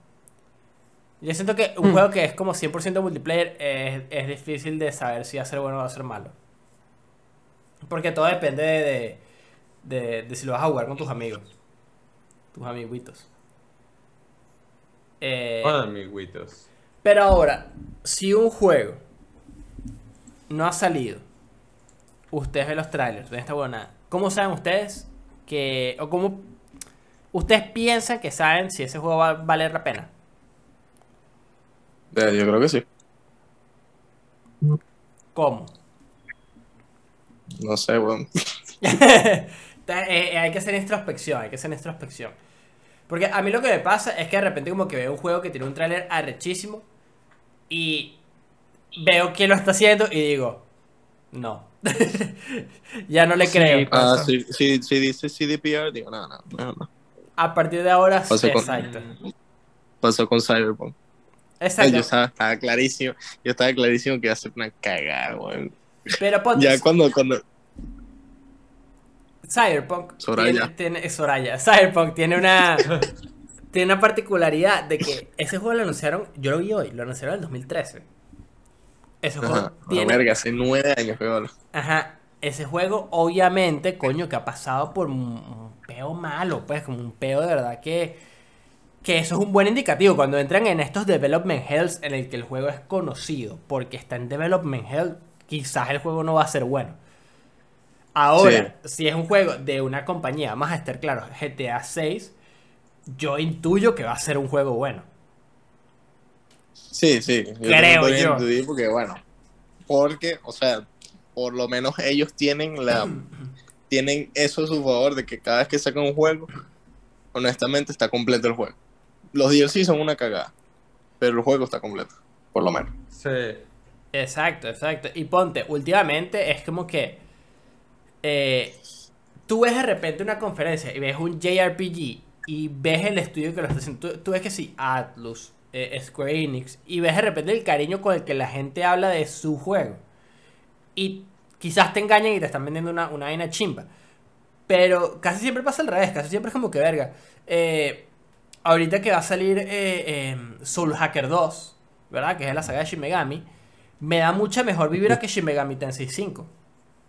Yo siento que un juego que es como 100% multiplayer es, es difícil de saber si va a ser bueno o va a ser malo. Porque todo depende de, de, de si lo vas a jugar con tus amigos. Tus amiguitos. Eh, Hola, amiguitos. Pero ahora, si un juego no ha salido, ustedes ven los trailers, ven esta buena, ¿cómo saben ustedes que, o cómo ustedes piensan que saben si ese juego va a valer la pena? Eh, yo creo que sí. ¿Cómo? No sé, weón. [LAUGHS] Eh, eh, hay que hacer introspección, hay que hacer introspección. Porque a mí lo que me pasa es que de repente como que veo un juego que tiene un tráiler arrechísimo y veo quién lo está haciendo y digo, no. [LAUGHS] ya no le Sí, creo. Ah, si, si, si dice CDPR, digo, no, no, no, no. A partir de ahora, Pasa con- exacto. Pasó con Cyberpunk. Exacto. Yo estaba, estaba clarísimo, yo estaba clarísimo que iba a ser una cagada, weón. Pero ponte, Ya cuando, cuando, Cyberpunk Soraya. tiene, tiene- Soraya. Cyberpunk tiene una [LAUGHS] tiene una particularidad de que ese juego lo anunciaron, yo lo vi hoy, lo anunciaron en el 2013. Ese juego ajá, tiene verga, hace nueve años hablo. Ajá, ese juego obviamente, coño, que ha pasado por un, un peo malo, pues como un peo de verdad que que eso es un buen indicativo cuando entran en estos development hells en el que el juego es conocido, porque está en development hell, quizás el juego no va a ser bueno. Ahora, si es un juego de una compañía, vamos a estar claros, GTA 6, yo intuyo que va a ser un juego bueno. Sí, sí. Yo Creo yo. intuir porque, bueno, porque, o sea, por lo menos ellos tienen la tienen eso a su favor de que cada vez que sacan un juego, honestamente está completo el juego. Los DLC son una cagada, pero el juego está completo, por lo menos. Sí. Exacto, exacto. Y ponte, últimamente es como que eh, tú ves de repente una conferencia y ves un JRPG y ves el estudio que lo está haciendo. Tú, tú ves que sí, Atlus, eh, Square Enix, y ves de repente el cariño con el que la gente habla de su juego. Y quizás te engañen y te están vendiendo una, una vaina chimba. Pero casi siempre pasa al revés, casi siempre es como que verga. Eh, ahorita que va a salir eh, eh, Soul Hacker 2, ¿verdad? Que es la saga de Shin Megami. Me da mucha mejor vibra que Shin Megami Tensei 5.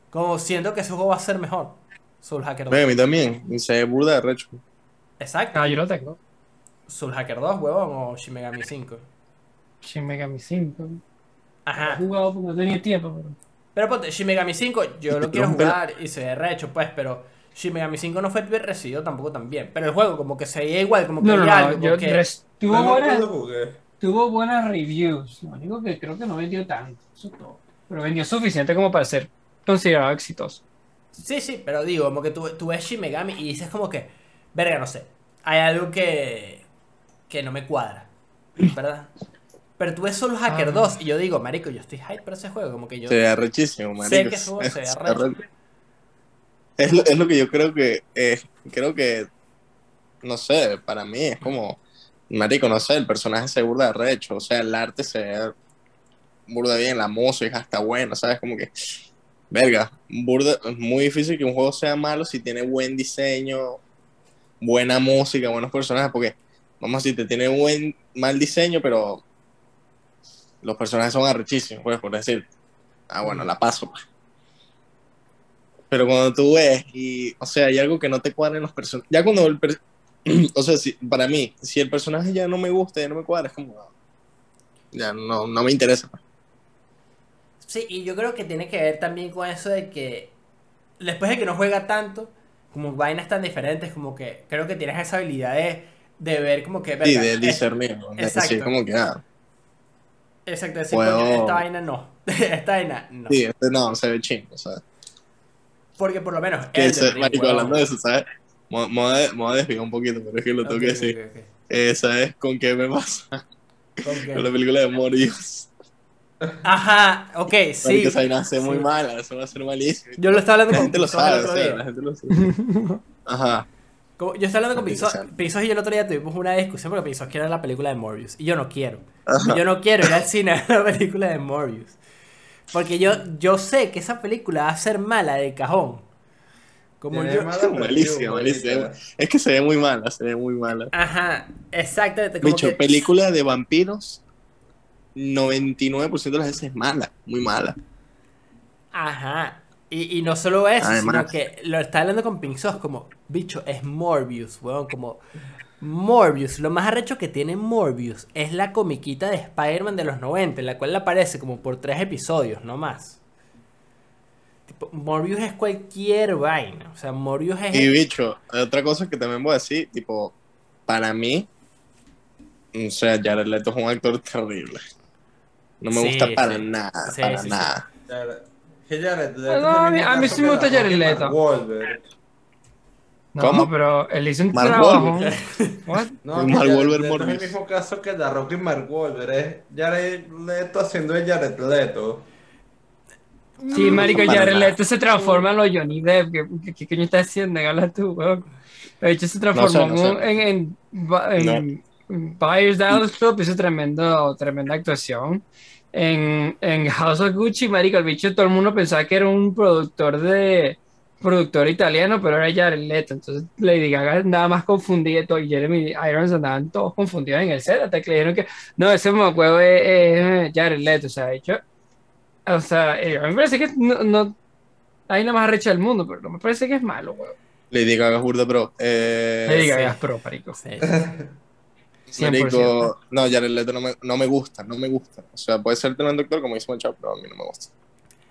Como siento que ese juego va a ser mejor. Soul Hacker 2. Ven, a mí también, y se ve burda de recho. Exacto. Ah, yo lo tengo. Soul Hacker 2, huevón, o Shin Megami 5. Shin Megami 5. He Ajá. jugado porque no tenía tiempo, pero... Pero ponte, Shin Megami 5, yo lo [LAUGHS] quiero jugar y se ve recho, pues, pero Shin Megami 5 no fue bien recibido tampoco tan bien. Pero el juego como que se veía igual, como que No, no, algo Yo, que... res- tuvo, buenas, lo jugué. tuvo buenas reviews. Lo único que creo que no vendió tanto. Eso es todo. Pero vendió suficiente como para ser considerado exitoso. Sí, sí, pero digo, como que tú, tú ves Shin Megami y dices como que, verga, no sé, hay algo que, que no me cuadra, ¿verdad? Pero tú ves solo Hacker Ah. 2 y yo digo, marico, yo estoy hype por ese juego, como que yo... Se ve arrechísimo, Sé marico. que eso se ve [LAUGHS] Es lo, es lo que yo creo que es, creo que, no sé, para mí es como, marico, no sé, el personaje se burda de recho, o sea, el arte se burda bien, la música está buena, ¿sabes? Como que, verga, burda, es muy difícil que un juego sea malo si tiene buen diseño, buena música, buenos personajes, porque, vamos a decir, te tiene buen, mal diseño, pero los personajes son arrechísimos, pues, por decir, ah, bueno, la paso, pues. Pero cuando tú ves y, o sea, hay algo que no te cuadra en los personajes. Ya cuando el per- [CLEARS THROAT] o sea, si, para mí, si el personaje ya no me gusta, ya no me cuadra, es como, ah, ya no, no me interesa. Sí, y yo creo que tiene que ver también con eso de que después de que no juega tanto, como vainas tan diferentes, como que creo que tienes esa habilidad de, de ver como que... Verga, de discernir, Exacto. decir como que, ah, Exacto, decir, Puedo- esta vaina no, [LAUGHS] esta vaina no. sí, este no, se ve chingo, ¿sabes? Porque por lo menos... Que Elden se, Ring, marico, hablando de eso, ¿sabes? Me voy a- desviar un poquito, pero es que lo tengo Ok, que decir. ok. Eh, ¿Sabes con qué me pasa? [LAUGHS] ¿Con qué? Con la película de Morbius. Ajá, ok, sí. esa vaina va a ser muy sí. mala, eso va a ser malísimo. Yo lo estaba hablando La con gente lo sabe, o sea, la gente lo sabe. [LAUGHS] Ajá. Como- yo estaba hablando con Interesante. Pixos y yo el otro día tuvimos una discusión porque Pixos quiere ver la película de Morbius. Y yo no quiero. Ajá. Yo no quiero ir al cine a ver la película de Morbius. Porque yo, yo sé que esa película va a ser mala de cajón. Como yo. mala malísima. marica. Es que se ve muy mala, se ve muy mala. Ajá, exactamente. Como Bicho, que- película de vampiros, 99% de las veces es mala, muy mala. Ajá. Y, y no solo eso, Además. sino que lo estaba hablando con Pixos como, bicho, es Morbius, weón, como Morbius. Lo más arrecho que tiene Morbius es la comiquita de Spider-Man de los 90, en la cual le aparece como por tres episodios, no más. Tipo, Morbius es cualquier vaina. O sea, Morbius es. Y bicho, otra cosa que también voy a decir, tipo, para mí, o sea, Jared Leto es un actor terrible. No me Sí, gusta para sí. nada, Sí, para sí, sí. nada. Jared- que Jared Leto No, a mí- sí me gusta Jared Leto. No, ¿Cómo? pero él hizo un Mark trabajo. [LAUGHS] What? No, Mark Leto es el mismo caso que la Rocky Mark Wahlberg. Es Jared Leto haciendo el Jared Leto. Sí, marico, Jared. Leto se transforma en los Johnny Depp. ¿Qué, qué, qué coño está haciendo? Habla tú, weón. De hecho, se transformó No sé, no sé. en, en, en, en Buyers Dallas Club, hizo tremendo, tremenda actuación. En, en House of Gucci, marico, el bicho, todo el mundo pensaba que era un productor de productor italiano, pero era Jared Leto. Entonces Lady Gaga andaba más confundida y todo, y Jeremy Irons andaban todos confundidos en el set, hasta que le dijeron que no, ese mocuevo es, es Jared Leto. O sea, de hecho, o sea, eh, a mí me parece que no, no hay nada más arrecha del mundo, pero no me parece que es malo, weón. Lady Gaga es burda, bro. Eh, Lady Gaga sí. es pro, marico. Sí. 100%. [LAUGHS] marico, no, Jared Leto no me, no me gusta, no me gusta. O sea, puede ser tremendo actor como dice Manchado, pero a mí no me gusta.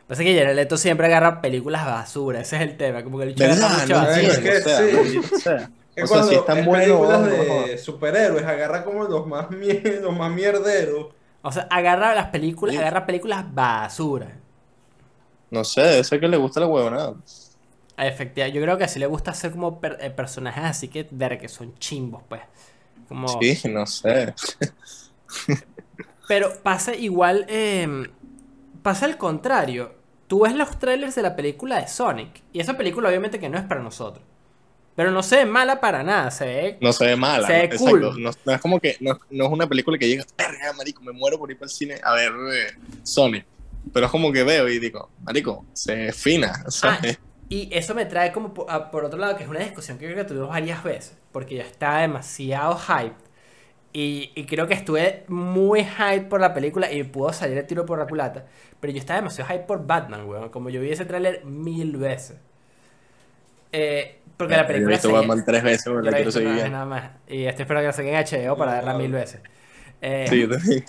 Pasa que Jared Leto siempre agarra películas basura, ese es el tema. Como que el No basura. es que o sea, sí. o sea, Que O sea, cuando si están películas de no. superhéroes agarra como los más, los más mierderos. O sea, agarra las películas, Sí. agarra películas basura. no sé, ese que le gusta la huevonada. Efectivamente, yo creo que sí le gusta hacer como per- eh, personajes así que, ver que son chimbos, pues. Como... Sí, no sé. Pero pasa igual, eh, pasa el contrario. Tú ves los trailers de la película de Sonic, y esa película obviamente que no es para nosotros. Pero no se ve mala para nada, se ve... No se ve mala. Se ve ¿no? cool. Exacto. No, no es como que, no, no es una película que llega, verga, marico, me muero por ir para el cine a ver eh, Sonic. Pero es como que veo y digo, marico, se fina, ¿sabes? Y eso me trae como po- a- por, otro lado, que es una discusión que creo que tuvimos varias veces, porque yo estaba demasiado hype. Y, y creo que estuve muy hype por la película y pudo salir el tiro por la culata. Pero yo estaba demasiado hype por Batman, weón. Como yo vi ese tráiler mil veces. Eh, porque la Yo he película visto se- Batman tres veces, yo la quiero seguir nada más. Y estoy esperando que la saquen en HBO para verla mil veces. Eh, Sí, yo también.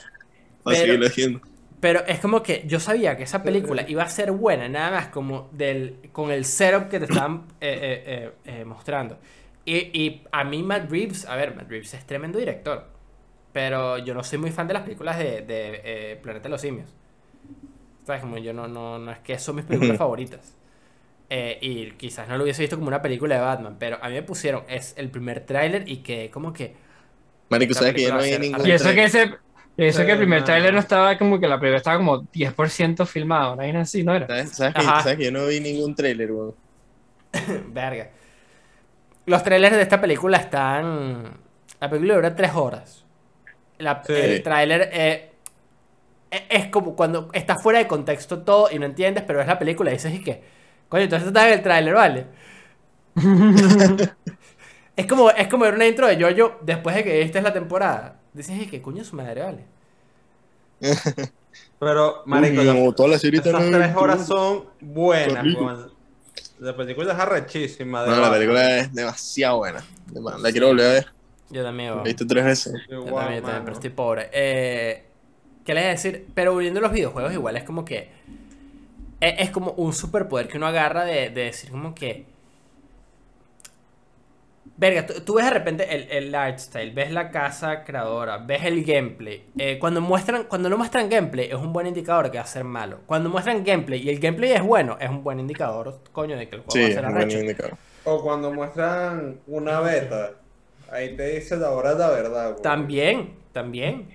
Para viendo. pero es como que yo sabía que esa película iba a ser buena, nada más como del, con el setup que te estaban eh, eh, mostrando. Y, y a mí Matt Reeves, a ver, Matt Reeves es tremendo director. Pero yo no soy muy fan de las películas de, de eh, Planeta de los Simios. ¿Sabes? Como yo no, no, no es que son mis películas [LAUGHS] favoritas. Eh, y quizás no lo hubiese visto como una película de Batman, pero a mí me pusieron, es el primer tráiler y que como que... Marico, ¿sabes que yo película no ser ningún Y eso que trailer? ese, y eso que el primer Pero, trailer no estaba como que la película estaba como 10% filmado, ¿no? así, ¿no era? ¿Sabes, sabes que, sabes que yo no vi ningún trailer, weón? [LAUGHS] Verga. Los trailers de esta película están. La película dura tres horas. La- Sí. El trailer eh, e- es como cuando está fuera de contexto todo y no entiendes, pero es la película y dices, ¿y qué? Coño, entonces está en el trailer, ¿vale? [LAUGHS] es como, es como ver una intro de Jojo después de que esta es la temporada. Dices, ¿y qué coño su madre, vale? Pero, marico, Uy, las- esas tres horas son buenas. La película es arrechísima. de No, la película es demasiado buena. La quiero volver a ver. Yo también, La he visto tres veces. Yo Igual, también, yo también, mano. pero estoy pobre. Eh, ¿Qué les voy a decir? Pero volviendo a los videojuegos, igual es como que. Es, es como un superpoder que uno agarra de, de decir, como que. Verga, tú, tú ves de repente el, el art style, ves la casa creadora, ves el gameplay. Eh, cuando muestran, cuando no muestran gameplay es un buen indicador que va a ser malo. Cuando muestran gameplay y el gameplay es bueno, es un buen indicador, coño, de que el juego Sí, va a es ser un buen arrecho. indicador. O cuando muestran una beta, ahí te dice la hora de la verdad. güey. También, también.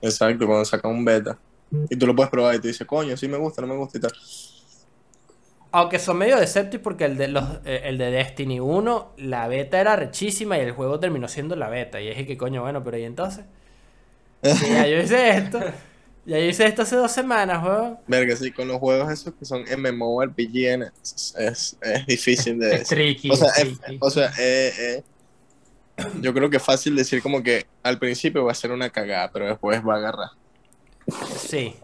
Exacto, cuando saca un beta. Y tú lo puedes probar y te dice, coño, sí me gusta, no me gusta y tal. Aunque son medio deceptivos porque el de, los, eh, el de Destiny 1, la beta era rechísima y el juego terminó siendo la beta. Y dije que coño, bueno, pero ¿y entonces? Que ya yo hice esto. Ya yo hice esto hace dos semanas, weón. Verga, sí, con los juegos esos que son MMORPG es, es, es difícil de [LAUGHS] Es tricky. O sea, es es- tricky. o sea eh, eh, yo creo que es fácil decir como que al principio va a ser una cagada, pero después va a agarrar. Sí.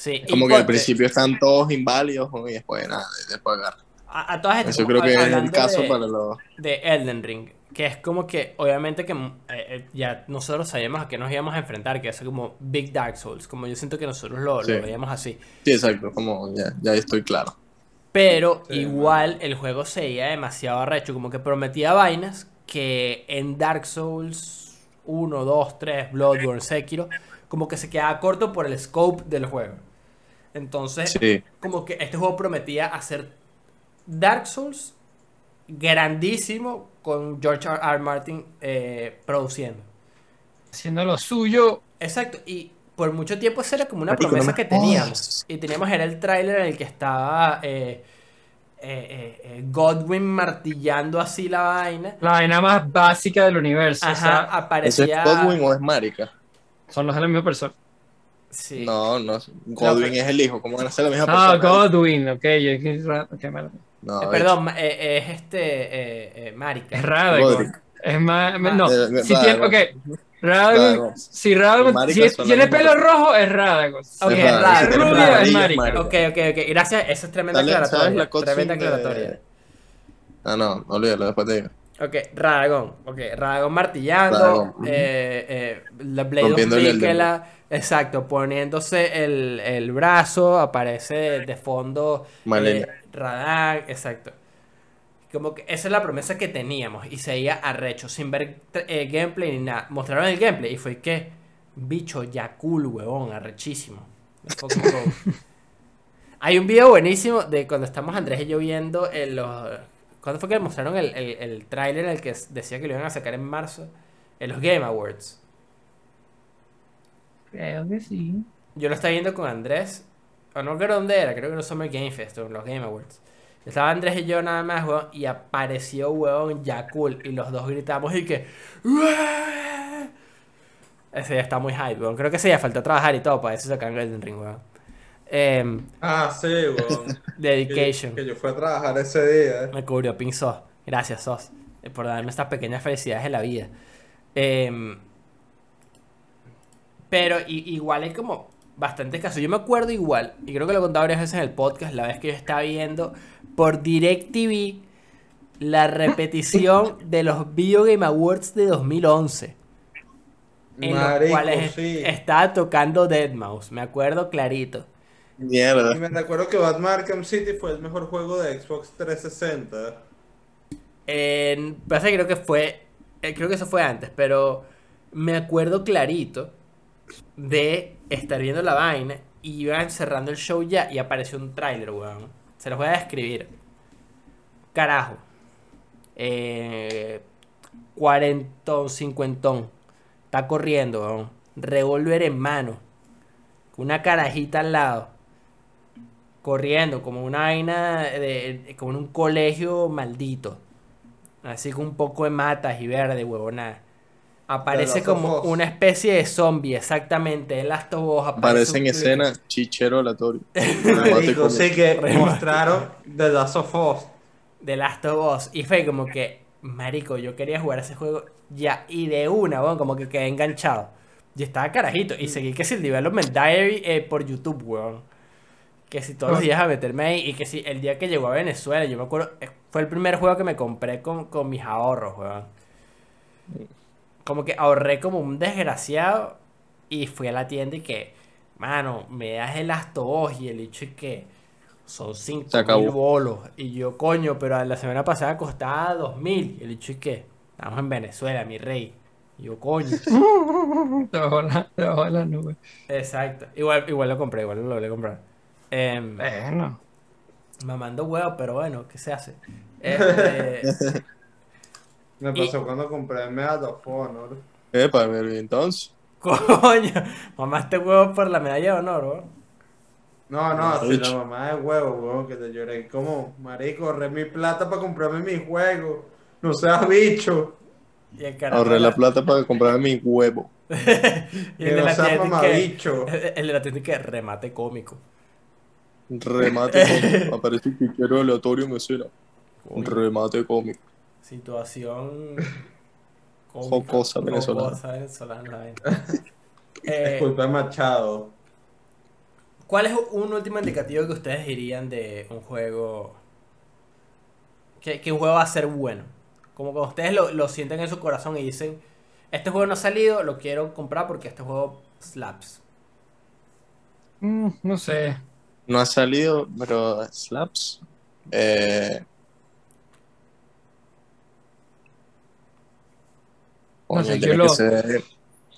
Sí. y Como que al principio están todos inválidos y después nada, después agarra. A, a todas estas. Eso creo que es el caso de- para los... de Elden Ring, que es como que obviamente que eh, eh, ya nosotros sabíamos a qué nos íbamos a enfrentar, que es como Big Dark Souls, como yo siento que nosotros lo, Sí. lo veíamos así. Sí, exacto, como ya, ya estoy claro. Pero Sí, igual el juego se veía demasiado arrecho, como que prometía vainas que en Dark Souls 1, 2, 3, Bloodborne, Sekiro, como que se quedaba corto por el scope del juego. Entonces, Sí, como que este juego prometía hacer Dark Souls grandísimo con George R. R. Martin eh, produciendo. Haciendo lo suyo. Exacto, y por mucho tiempo esa era como una Marico, no promesa me que teníamos. Y teníamos, era el tráiler en el que estaba eh, eh, Godwin martillando así la vaina. La vaina más básica del universo. o Ajá, ¿ese es aparecía... Godwin o es Marica? son los de la misma persona. Sí. No, no, Godwin pero- es el hijo, ¿cómo van a ser la misma Ah, persona? Godwin, ok. Yo, que- ok, malo. No, Eh, perdón, ma- eh, es este... Eh, eh, Marica. Es Radagon. Godric. Es más. No, Eh, eh, si tiene. Ok. Radagon. Radagon. Si Radagon. Si tiene pelo rojo, es Radagon. Ok, Es rubio, es Marica. Ok, ok, ok. Gracias, esa es tremenda Dale, ¿sabes aclaratoria. Tremenda de- aclaratoria. Ah, no, olvídalo, después te digo. Ok, Radagon. Ok, Radagon martillando. Eh, eh, la Blade of. Exacto, poniéndose el, el brazo. Aparece de, fondo. Eh, Radagn, exacto. Como que esa es la promesa que teníamos. Y se veía arrecho, sin ver eh, gameplay ni nada. Mostraron el gameplay y fue que. Bicho, ya cool, huevón, arrechísimo. [LAUGHS] Hay un video buenísimo de cuando estamos Andrés y yo viendo en los. ¿Cuándo fue que mostraron el, el, el tráiler el que decía que lo iban a sacar en marzo? En los Game Awards. Creo que sí. Yo lo estaba viendo con Andrés. O no creo dónde era, creo que en los Summer Game Fest o en los Game Awards. Estaba Andrés y yo nada más, weón, y apareció, weón, ya cool. Y los dos gritamos y que. "¡Uah!". Ese ya está muy hype, weón. Creo que ese ya falta trabajar y todo para eso sacar Elden Ring, weón. Em, Ah, sí, weón. [LAUGHS] dedication. que yo fui a trabajar ese día. eh. Me cubrió Pink Sos. Gracias, Sos. eh, Por darme estas pequeñas felicidades de la vida. Em, pero igual hay como bastantes casos. Yo me acuerdo igual, y creo que lo he contado varias veces en el podcast, la vez que yo estaba viendo por DirecTV la repetición [LAUGHS] de los Video Game Awards de 2011. En los Marico, cuales sí. estaba tocando Deadmau5. Me acuerdo clarito. Mierda. Y me recuerdo que Batman Arkham City fue el mejor juego de Xbox 360. En, pasa que creo que fue. eh, creo que eso fue antes, pero me acuerdo clarito de estar viendo la vaina y iban cerrando el show ya y apareció un tráiler, weón. Se los voy a describir. Carajo. Eh, cuarentón, cincuentón. Está corriendo, weón. Revólver en mano. Con una carajita al lado. Corriendo, como una vaina de, de- como en un colegio maldito. Así con un poco de matas y verde, huevona. Aparece como una especie de zombie, exactamente. El Last of Us aparece en escena chichero aleatorio. [LAUGHS] Marico, sí que mostraron The Last of Us. de Last of Us. Y fue como que, marico, yo quería jugar ese juego ya. Y de una, weón, como que quedé enganchado. Y estaba carajito. Y seguí que si el Development Diary eh, por YouTube, weón. Que si todos los días a meterme ahí. Y que si el día que llegó a Venezuela, yo me acuerdo, eh, fue el primer juego que me compré con, con mis ahorros, weón. Como que ahorré como un desgraciado. Y fui a la tienda y que, mano, me das el Us. Y el hecho es que. son 5 Se acabó. mil bolos. Y yo, coño, pero la semana pasada costaba 2 mil. Y el dicho, ¿y qué? Estamos en Venezuela, mi rey. Y yo, coño. [LAUGHS] Debajo de la nube. Exacto. Igual, igual lo compré, igual lo logré comprar. Em, Bueno. mamando huevo, pero bueno, ¿qué se hace? Este, [LAUGHS] Me Y- pasó cuando compré el Medal of Honor. Epa, entonces. [LAUGHS] coño, mamaste huevo por la medalla de honor, ¿no? No, no, si Rich. la mamá de huevo, weón, que te lloré. Como, marico, ahorré mi plata para comprarme mi juego. No seas bicho. Y el carajo Ahorré la la- plata para comprarme mi huevo. [LAUGHS] y el Que de no seas que-. El de la tienda que remate cómico. Remate [LAUGHS] cómico. Aparece que quiero aleatorio me suena. Un remate cómico. Situación cómica, Jocosa venezolana. jocosa venezolana. [LAUGHS] Eh, Disculpa, Machado. ¿Cuál es un último indicativo que ustedes dirían de un juego? Que, que un juego va a ser bueno. Como que ustedes lo, lo sienten en su corazón y dicen, este juego no ha salido, lo quiero comprar porque este juego slaps. Mm, no sé. No ha salido, pero Slaps. Eh... No sé, yo lo- ser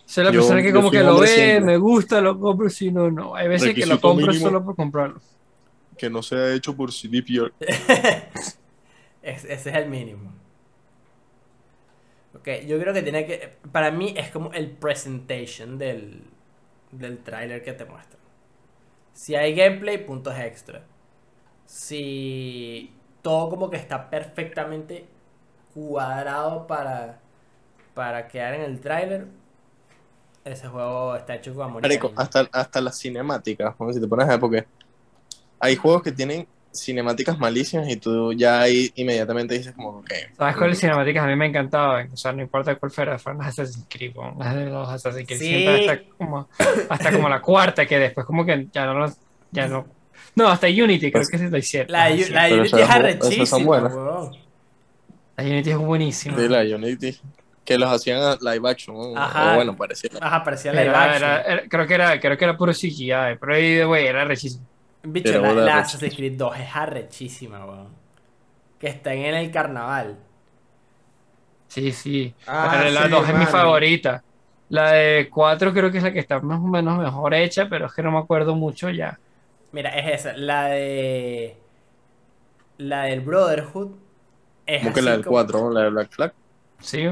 Soy la Yo- persona que como que lo ve, simple. me gusta, lo compro, si no, no. Hay veces que lo compro solo por comprarlo. que no sea hecho por CD Projekt. [LAUGHS] Es- ese es el mínimo. Ok, yo creo que tiene que... Para mí es como el presentation del, del tráiler que te muestra. Si hay gameplay, puntos extra. Si todo como que está perfectamente cuadrado para, para quedar en el tráiler, ese juego está hecho cariño. hasta, hasta las cinemáticas, si te pones a ver, porque hay juegos que tienen cinemáticas malísimas y tú ya ahí inmediatamente dices como, ok, ¿Sabes cuáles cinemáticas a mí me encantaban? O sea, no importa cuál fuera, fueron las Assassin's Creed, weón, las de los Assassin's Creed. Sí. Siempre hasta como, hasta como la cuarta, que después como que ya no los, ya no. No, hasta Unity creo Pues, que sí lo hicieron. La, sí. la Unity es arrechísima. La Unity es buenísima. de la Unity, que los hacían a live action, ¿no? Ajá. o bueno, parecía. Ajá, parecía live Era- action. era- era- creo, que era, creo que era puro CGI, pero ahí, güey, era rechísimo. Bicho, Pero la, la. Assassin's Creed 2 es arrechísima, weón. Que está en el carnaval. Sí, sí. Ah, la de la sí, 2 es mi favorita. La de 4 creo que es la que está más o menos mejor hecha, pero es que no me acuerdo mucho ya. Mira, es esa. La de. La del Brotherhood. Es Como que así la del como- 4, ¿no? la de Black Flag. Sí.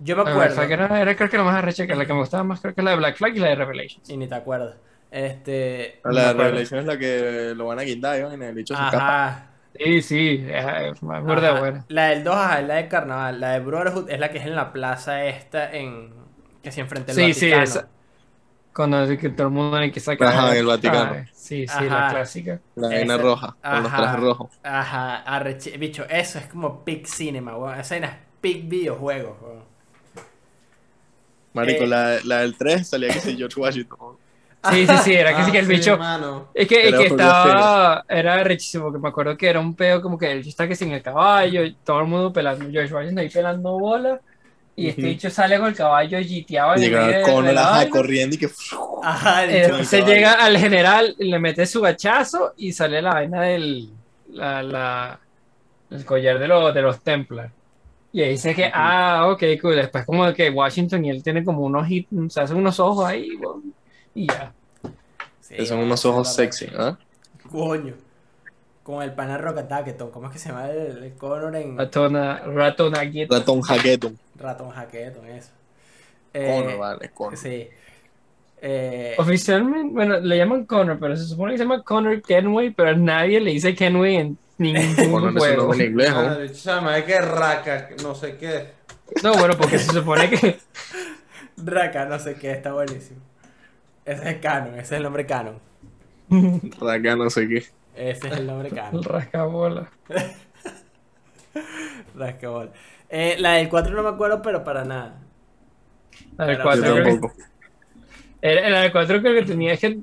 Yo me La de Black acuerdo. Flag era, era creo que la más arrecha, que la que me gustaba más creo que la de Black Flag y la de Revelations. Y ni te acuerdas. Este. La de acuerdo. Revelation es la que lo van a guindar, ¿no? Y el bicho se escapa. Ajá. Sí, sí, es, es más ajá. buena. La del 2 ajá, es la del carnaval. La de Brotherhood es la que es en la plaza esta en. Que se enfrenta al Sí, sí, Vaticano. esa. Cuando que todo el mundo hay que sacar. Ajá, en el Vaticano. Ah, sí, sí, Ajá. la clásica. La vaina roja, con los ajá. trajes rojos. Ajá, arrechi- bicho, eso es como Peak Cinema, weón. Esa vaina es Peak Videojuegos, weón. Marico, Eh. la, la del 3 salía que sí, George Washington. Sí, sí, sí, era que sí que el Ah, sí, bicho. mano. Es que, es que estaba, era rechísimo, que me acuerdo que era un peo como que el bicho está que sin el caballo, todo el mundo pelando, George Washington ahí pelando bola, y este bicho sale con el caballo el medio de- con de la vaina. corriendo y que. Ajá, el Eh, el se llega al general, le mete su gachazo y sale la vaina del la, la- el collar de, los de los Templar. Y ahí dice que, ah, ok, cool. Después como que Washington y él tiene como unos ojitos, se hacen unos ojos ahí, weón, y ya. Sí, Que son unos es ojos sexy. ¿ah? Coño. Con el pana Rock Attacketon. ¿Cómo es que se llama el, el Connor en Ratona, ratona Git. Ratón Hacketon. Raton Hacketon? Eso. Eh, vale, cono. Sí. Eh, Oficialmente, bueno, le llaman Connor, pero se supone que se llama Connor Kenway, pero nadie le dice Kenway en ningún [LAUGHS] Cono no es un juego. nombre en inglés, Ah, ¿no? llama, es que raca, no sé qué. No, bueno, porque se supone que Raka, no sé qué, está buenísimo. Ese es canon, ese es el nombre canon. Raca, no sé qué. Ese es el nombre canon. [LAUGHS] rascabola. Rascabola. Eh, la del 4 no me acuerdo, pero para nada. La del Pero- 4 Yo creo que, tampoco. era- la del 4 creo que tenía, es que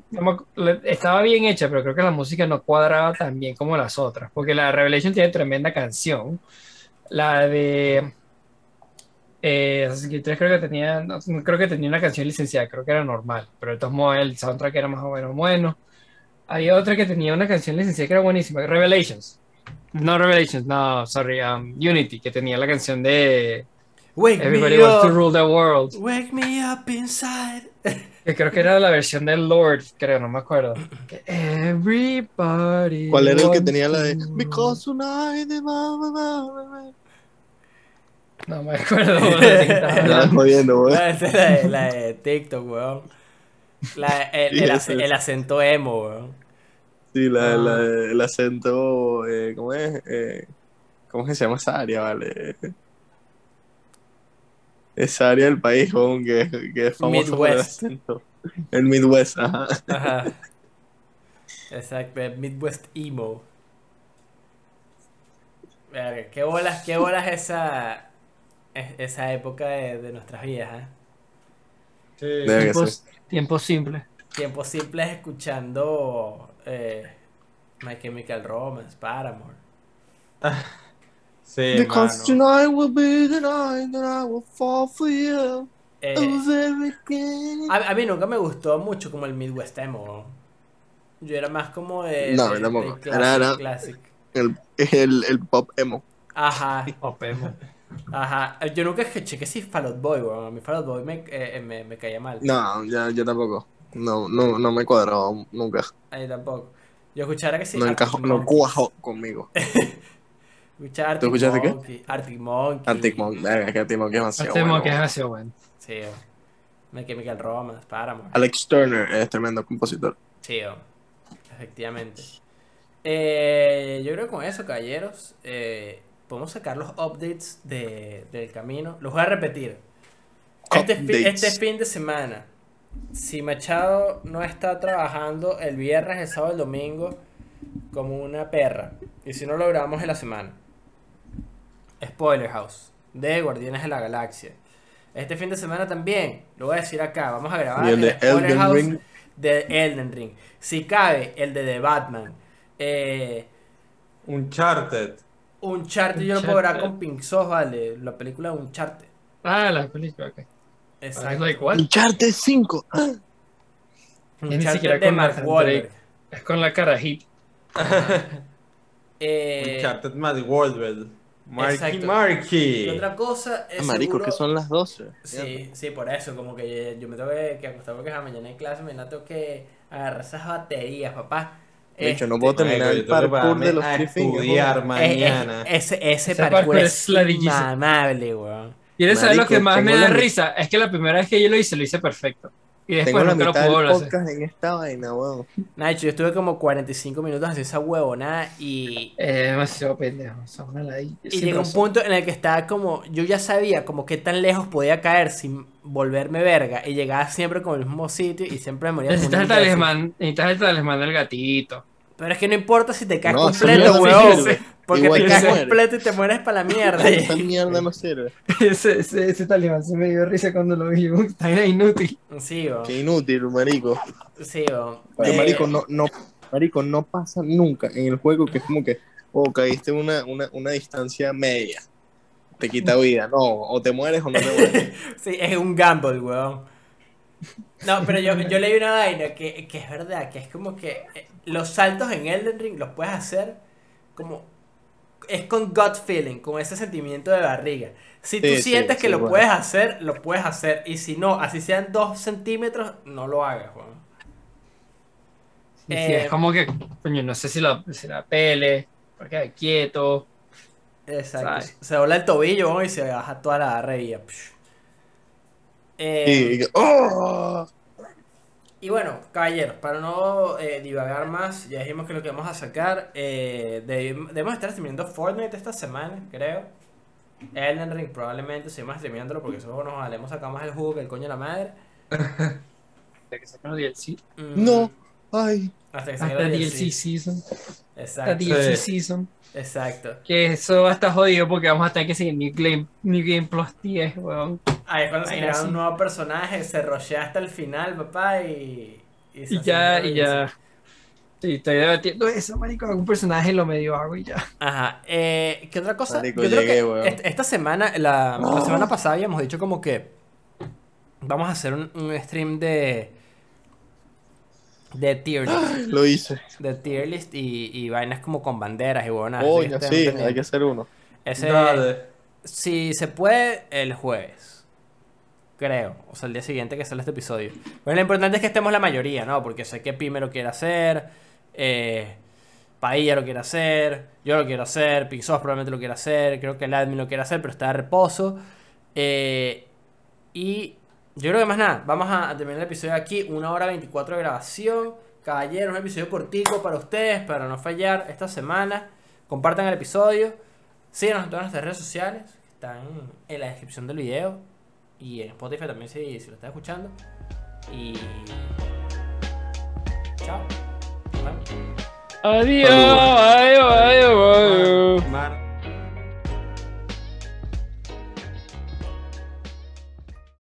estaba bien hecha, pero creo que la música no cuadraba tan bien como las otras, porque la de Revelation tiene tremenda canción. La de eh, Assassin's Creed 3 creo que tenía, no, creo que tenía una canción licenciada, creo que era normal, pero de todos modos el soundtrack era más o menos bueno. Había otra que tenía una canción licenciada que era buenísima, Revelations. No Revelations, no, sorry, um, Unity, que tenía la canción de Wake Everybody me Wants to up. Rule the World. Wake me up inside. [LAUGHS] Que creo que era la versión del Lord, creo, no me acuerdo. Everybody. ¿Cuál era el que tenía la de to- Because tonight No me acuerdo. [LAUGHS] estaba jodiendo, weón. Esa es la de, la de TikTok, weón. La- el, Sí, acento emo, weón. Sí, la, Ah. la- el acento, eh, ¿cómo es? Eh, ¿Cómo es que se llama esa área, vale? Esa área del país, weón, que, que es famoso por el Midwest. acento. El Midwest, ajá. Ajá. Exacto, el Midwest emo. Verga, qué bolas, qué bolas esa, es- esa época de, de nuestras vidas, ¿eh? Sí. Tiempos, tiempos simples. Tiempo simples escuchando eh, My Chemical Romance, Paramore. [LAUGHS] Sí, Because mano. tonight will be the night that I will fall for you. Eh, a, a mí nunca me gustó mucho como el Midwest emo. Yo era más como de, No, de- de Era- era- classic, classic. El, el, el pop emo. Ajá, O Pemo. Ajá. Yo nunca escuché que sí Fall Out Boy, weón. A mí Fall Out Boy me, eh, me, me caía mal. No, ya, yo tampoco. No, no, no me cuadró nunca. A mí tampoco. Yo escuchara que sí. no Arctic encajó, no cuajó conmigo. [LAUGHS] Escuchaba ¿Tú Arctic escuchaste qué? Monkey, Arctic Monkey. Arctic Monk, verga, que Arctic Monk es demasiado Este bueno. mo que es demasiado bueno. Sí, weón. My Chemical Romance, Paramore. Alex Turner es tremendo compositor. Sí, efectivamente. Eh, yo creo que con eso, caballeros, eh, podemos sacar los updates de, del camino. Los voy a repetir. Este, fi- este fin de semana, si Machado no está trabajando el viernes, el sábado, el domingo, como una perra, y si no lo grabamos en la semana, Spoiler House de Guardianes de la Galaxia. Este fin de semana también, lo voy a decir acá, vamos a grabar Y el de Spoiler Elden House Ring. de Elden Ring. Si cabe, el de The Batman. Eh, Uncharted. Uncharted yo lo puedo Uncharted. con Pink Sauce, vale. La película de Uncharted. Ah, la película, ok. Exacto. Uncharted 5. ni Uncharted siquiera de con Mark Wahlberg. Es con la cara hit. Eh, Uncharted Matt Wahlberg. Marky Exacto. Marky. y otra cosa es Marico, seguro- que son las 12. Sí, sí, por eso, como que yo me tengo que, acostar porque a mañana hay clase, mañana tengo que agarrar esas baterías, papá. De hecho, no Este, puedo terminar Marico, el tengo parkour de los estudiar weón. eh, eh, mañana. ese, ese parkour es inmamable, weón. ¿Quieres saber lo que más me tengo da la- risa? Es que la primera vez que yo lo hice, lo hice perfecto. Y Tengo después la nunca lo mitad puedo podcast en esta vaina, weón. Nacho, yo estuve como 45 minutos haciendo esa huevonada y, Es demasiado pendejo. o sea, una ladilla. y llegó un razón. punto en el que estaba como, yo ya sabía como qué tan lejos podía caer sin volverme verga y llegaba siempre como al mismo sitio y siempre me moría Necesitas un el talismán, necesitas el talismán del gatito. Pero es que no importa si te caes No, completo, sirve. Porque Igual te caes completo y te mueres para la mierda. Esta mierda no sirve. [LAUGHS] ese, ese, se me dio risa cuando lo vi. Está era inútil. Sí, weón. Qué inútil, marico. Sí, weón. Pero, Eh, marico, no, no, marico, no pasa nunca en el juego que es como que, oh, caíste en una, una, una distancia media. Te quita vida. No, o te mueres o no te mueres. [LAUGHS] Sí, es un gamble, weón. No, pero yo, yo leí una vaina que, que es verdad, que es como que eh, los saltos en Elden Ring los puedes hacer como... Es con gut feeling, con ese sentimiento de barriga. Si tú Sí, sí, sientes que sí, lo bueno. puedes hacer, lo puedes hacer. Y si no, así sean dos centímetros, no lo hagas, weón. Sí, sí, Eh, es como que, coño, no sé si la, si la pele, porque queda quieto. Exacto. ¿Sabes? Se dobla el tobillo weón, y se baja toda la barriga. Eh, Y, oh, Y bueno, caballeros, para no eh, divagar más, ya dijimos que lo que vamos a sacar, eh, deb- debemos estar streameando Fortnite esta semana, creo. Elden Ring probablemente seguimos streameándolo porque eso nos valemos sacar más el jugo que el coño de la madre. [LAUGHS] De que sacan los DLC. Mm, no, ay, Hasta que salga Hasta DLC DLC. Season. Hasta Exacto, DLC Sí. Season. exacto. Que eso va a estar jodido porque vamos a tener que seguir New Game, New Game Plus 10, weón. Ahí es cuando se crea un nuevo personaje, se rochea hasta el final, papá, y... Y hace ya, y ya. Sí, estoy debatiendo eso, marico. Algún personaje lo medio hago y ya. Ajá. Eh, ¿Qué otra cosa? Marico, Yo creo llegué, que weón. est- esta semana, la, la semana pasada habíamos dicho como que vamos a hacer un, un stream de de tier list. [GASPS] Lo hice. De tier list y, y vainas como con banderas y huevonas. así que Coño, estén sí, hay que hacer uno. Ese, Dale. si se puede, el jueves. Creo. O sea, el día siguiente que sale este episodio. Bueno, lo importante es que estemos la mayoría, ¿no? Porque sé que Pime lo quiere hacer. Eh, Padilla lo quiere hacer. Yo lo quiero hacer. Pixos probablemente lo quiere hacer. Creo que el admin lo quiere hacer, pero está de reposo. Eh, y yo creo que más nada. Vamos a, a terminar el episodio aquí. Una hora 24 de grabación. Caballeros, un episodio cortico para ustedes, para no fallar esta semana. Compartan el episodio. Síganos en todas nuestras redes sociales. Que están en la descripción del video. Y en Spotify también si, si lo estás escuchando. Y. Chao. Vemos. Adiós, adiós, adiós.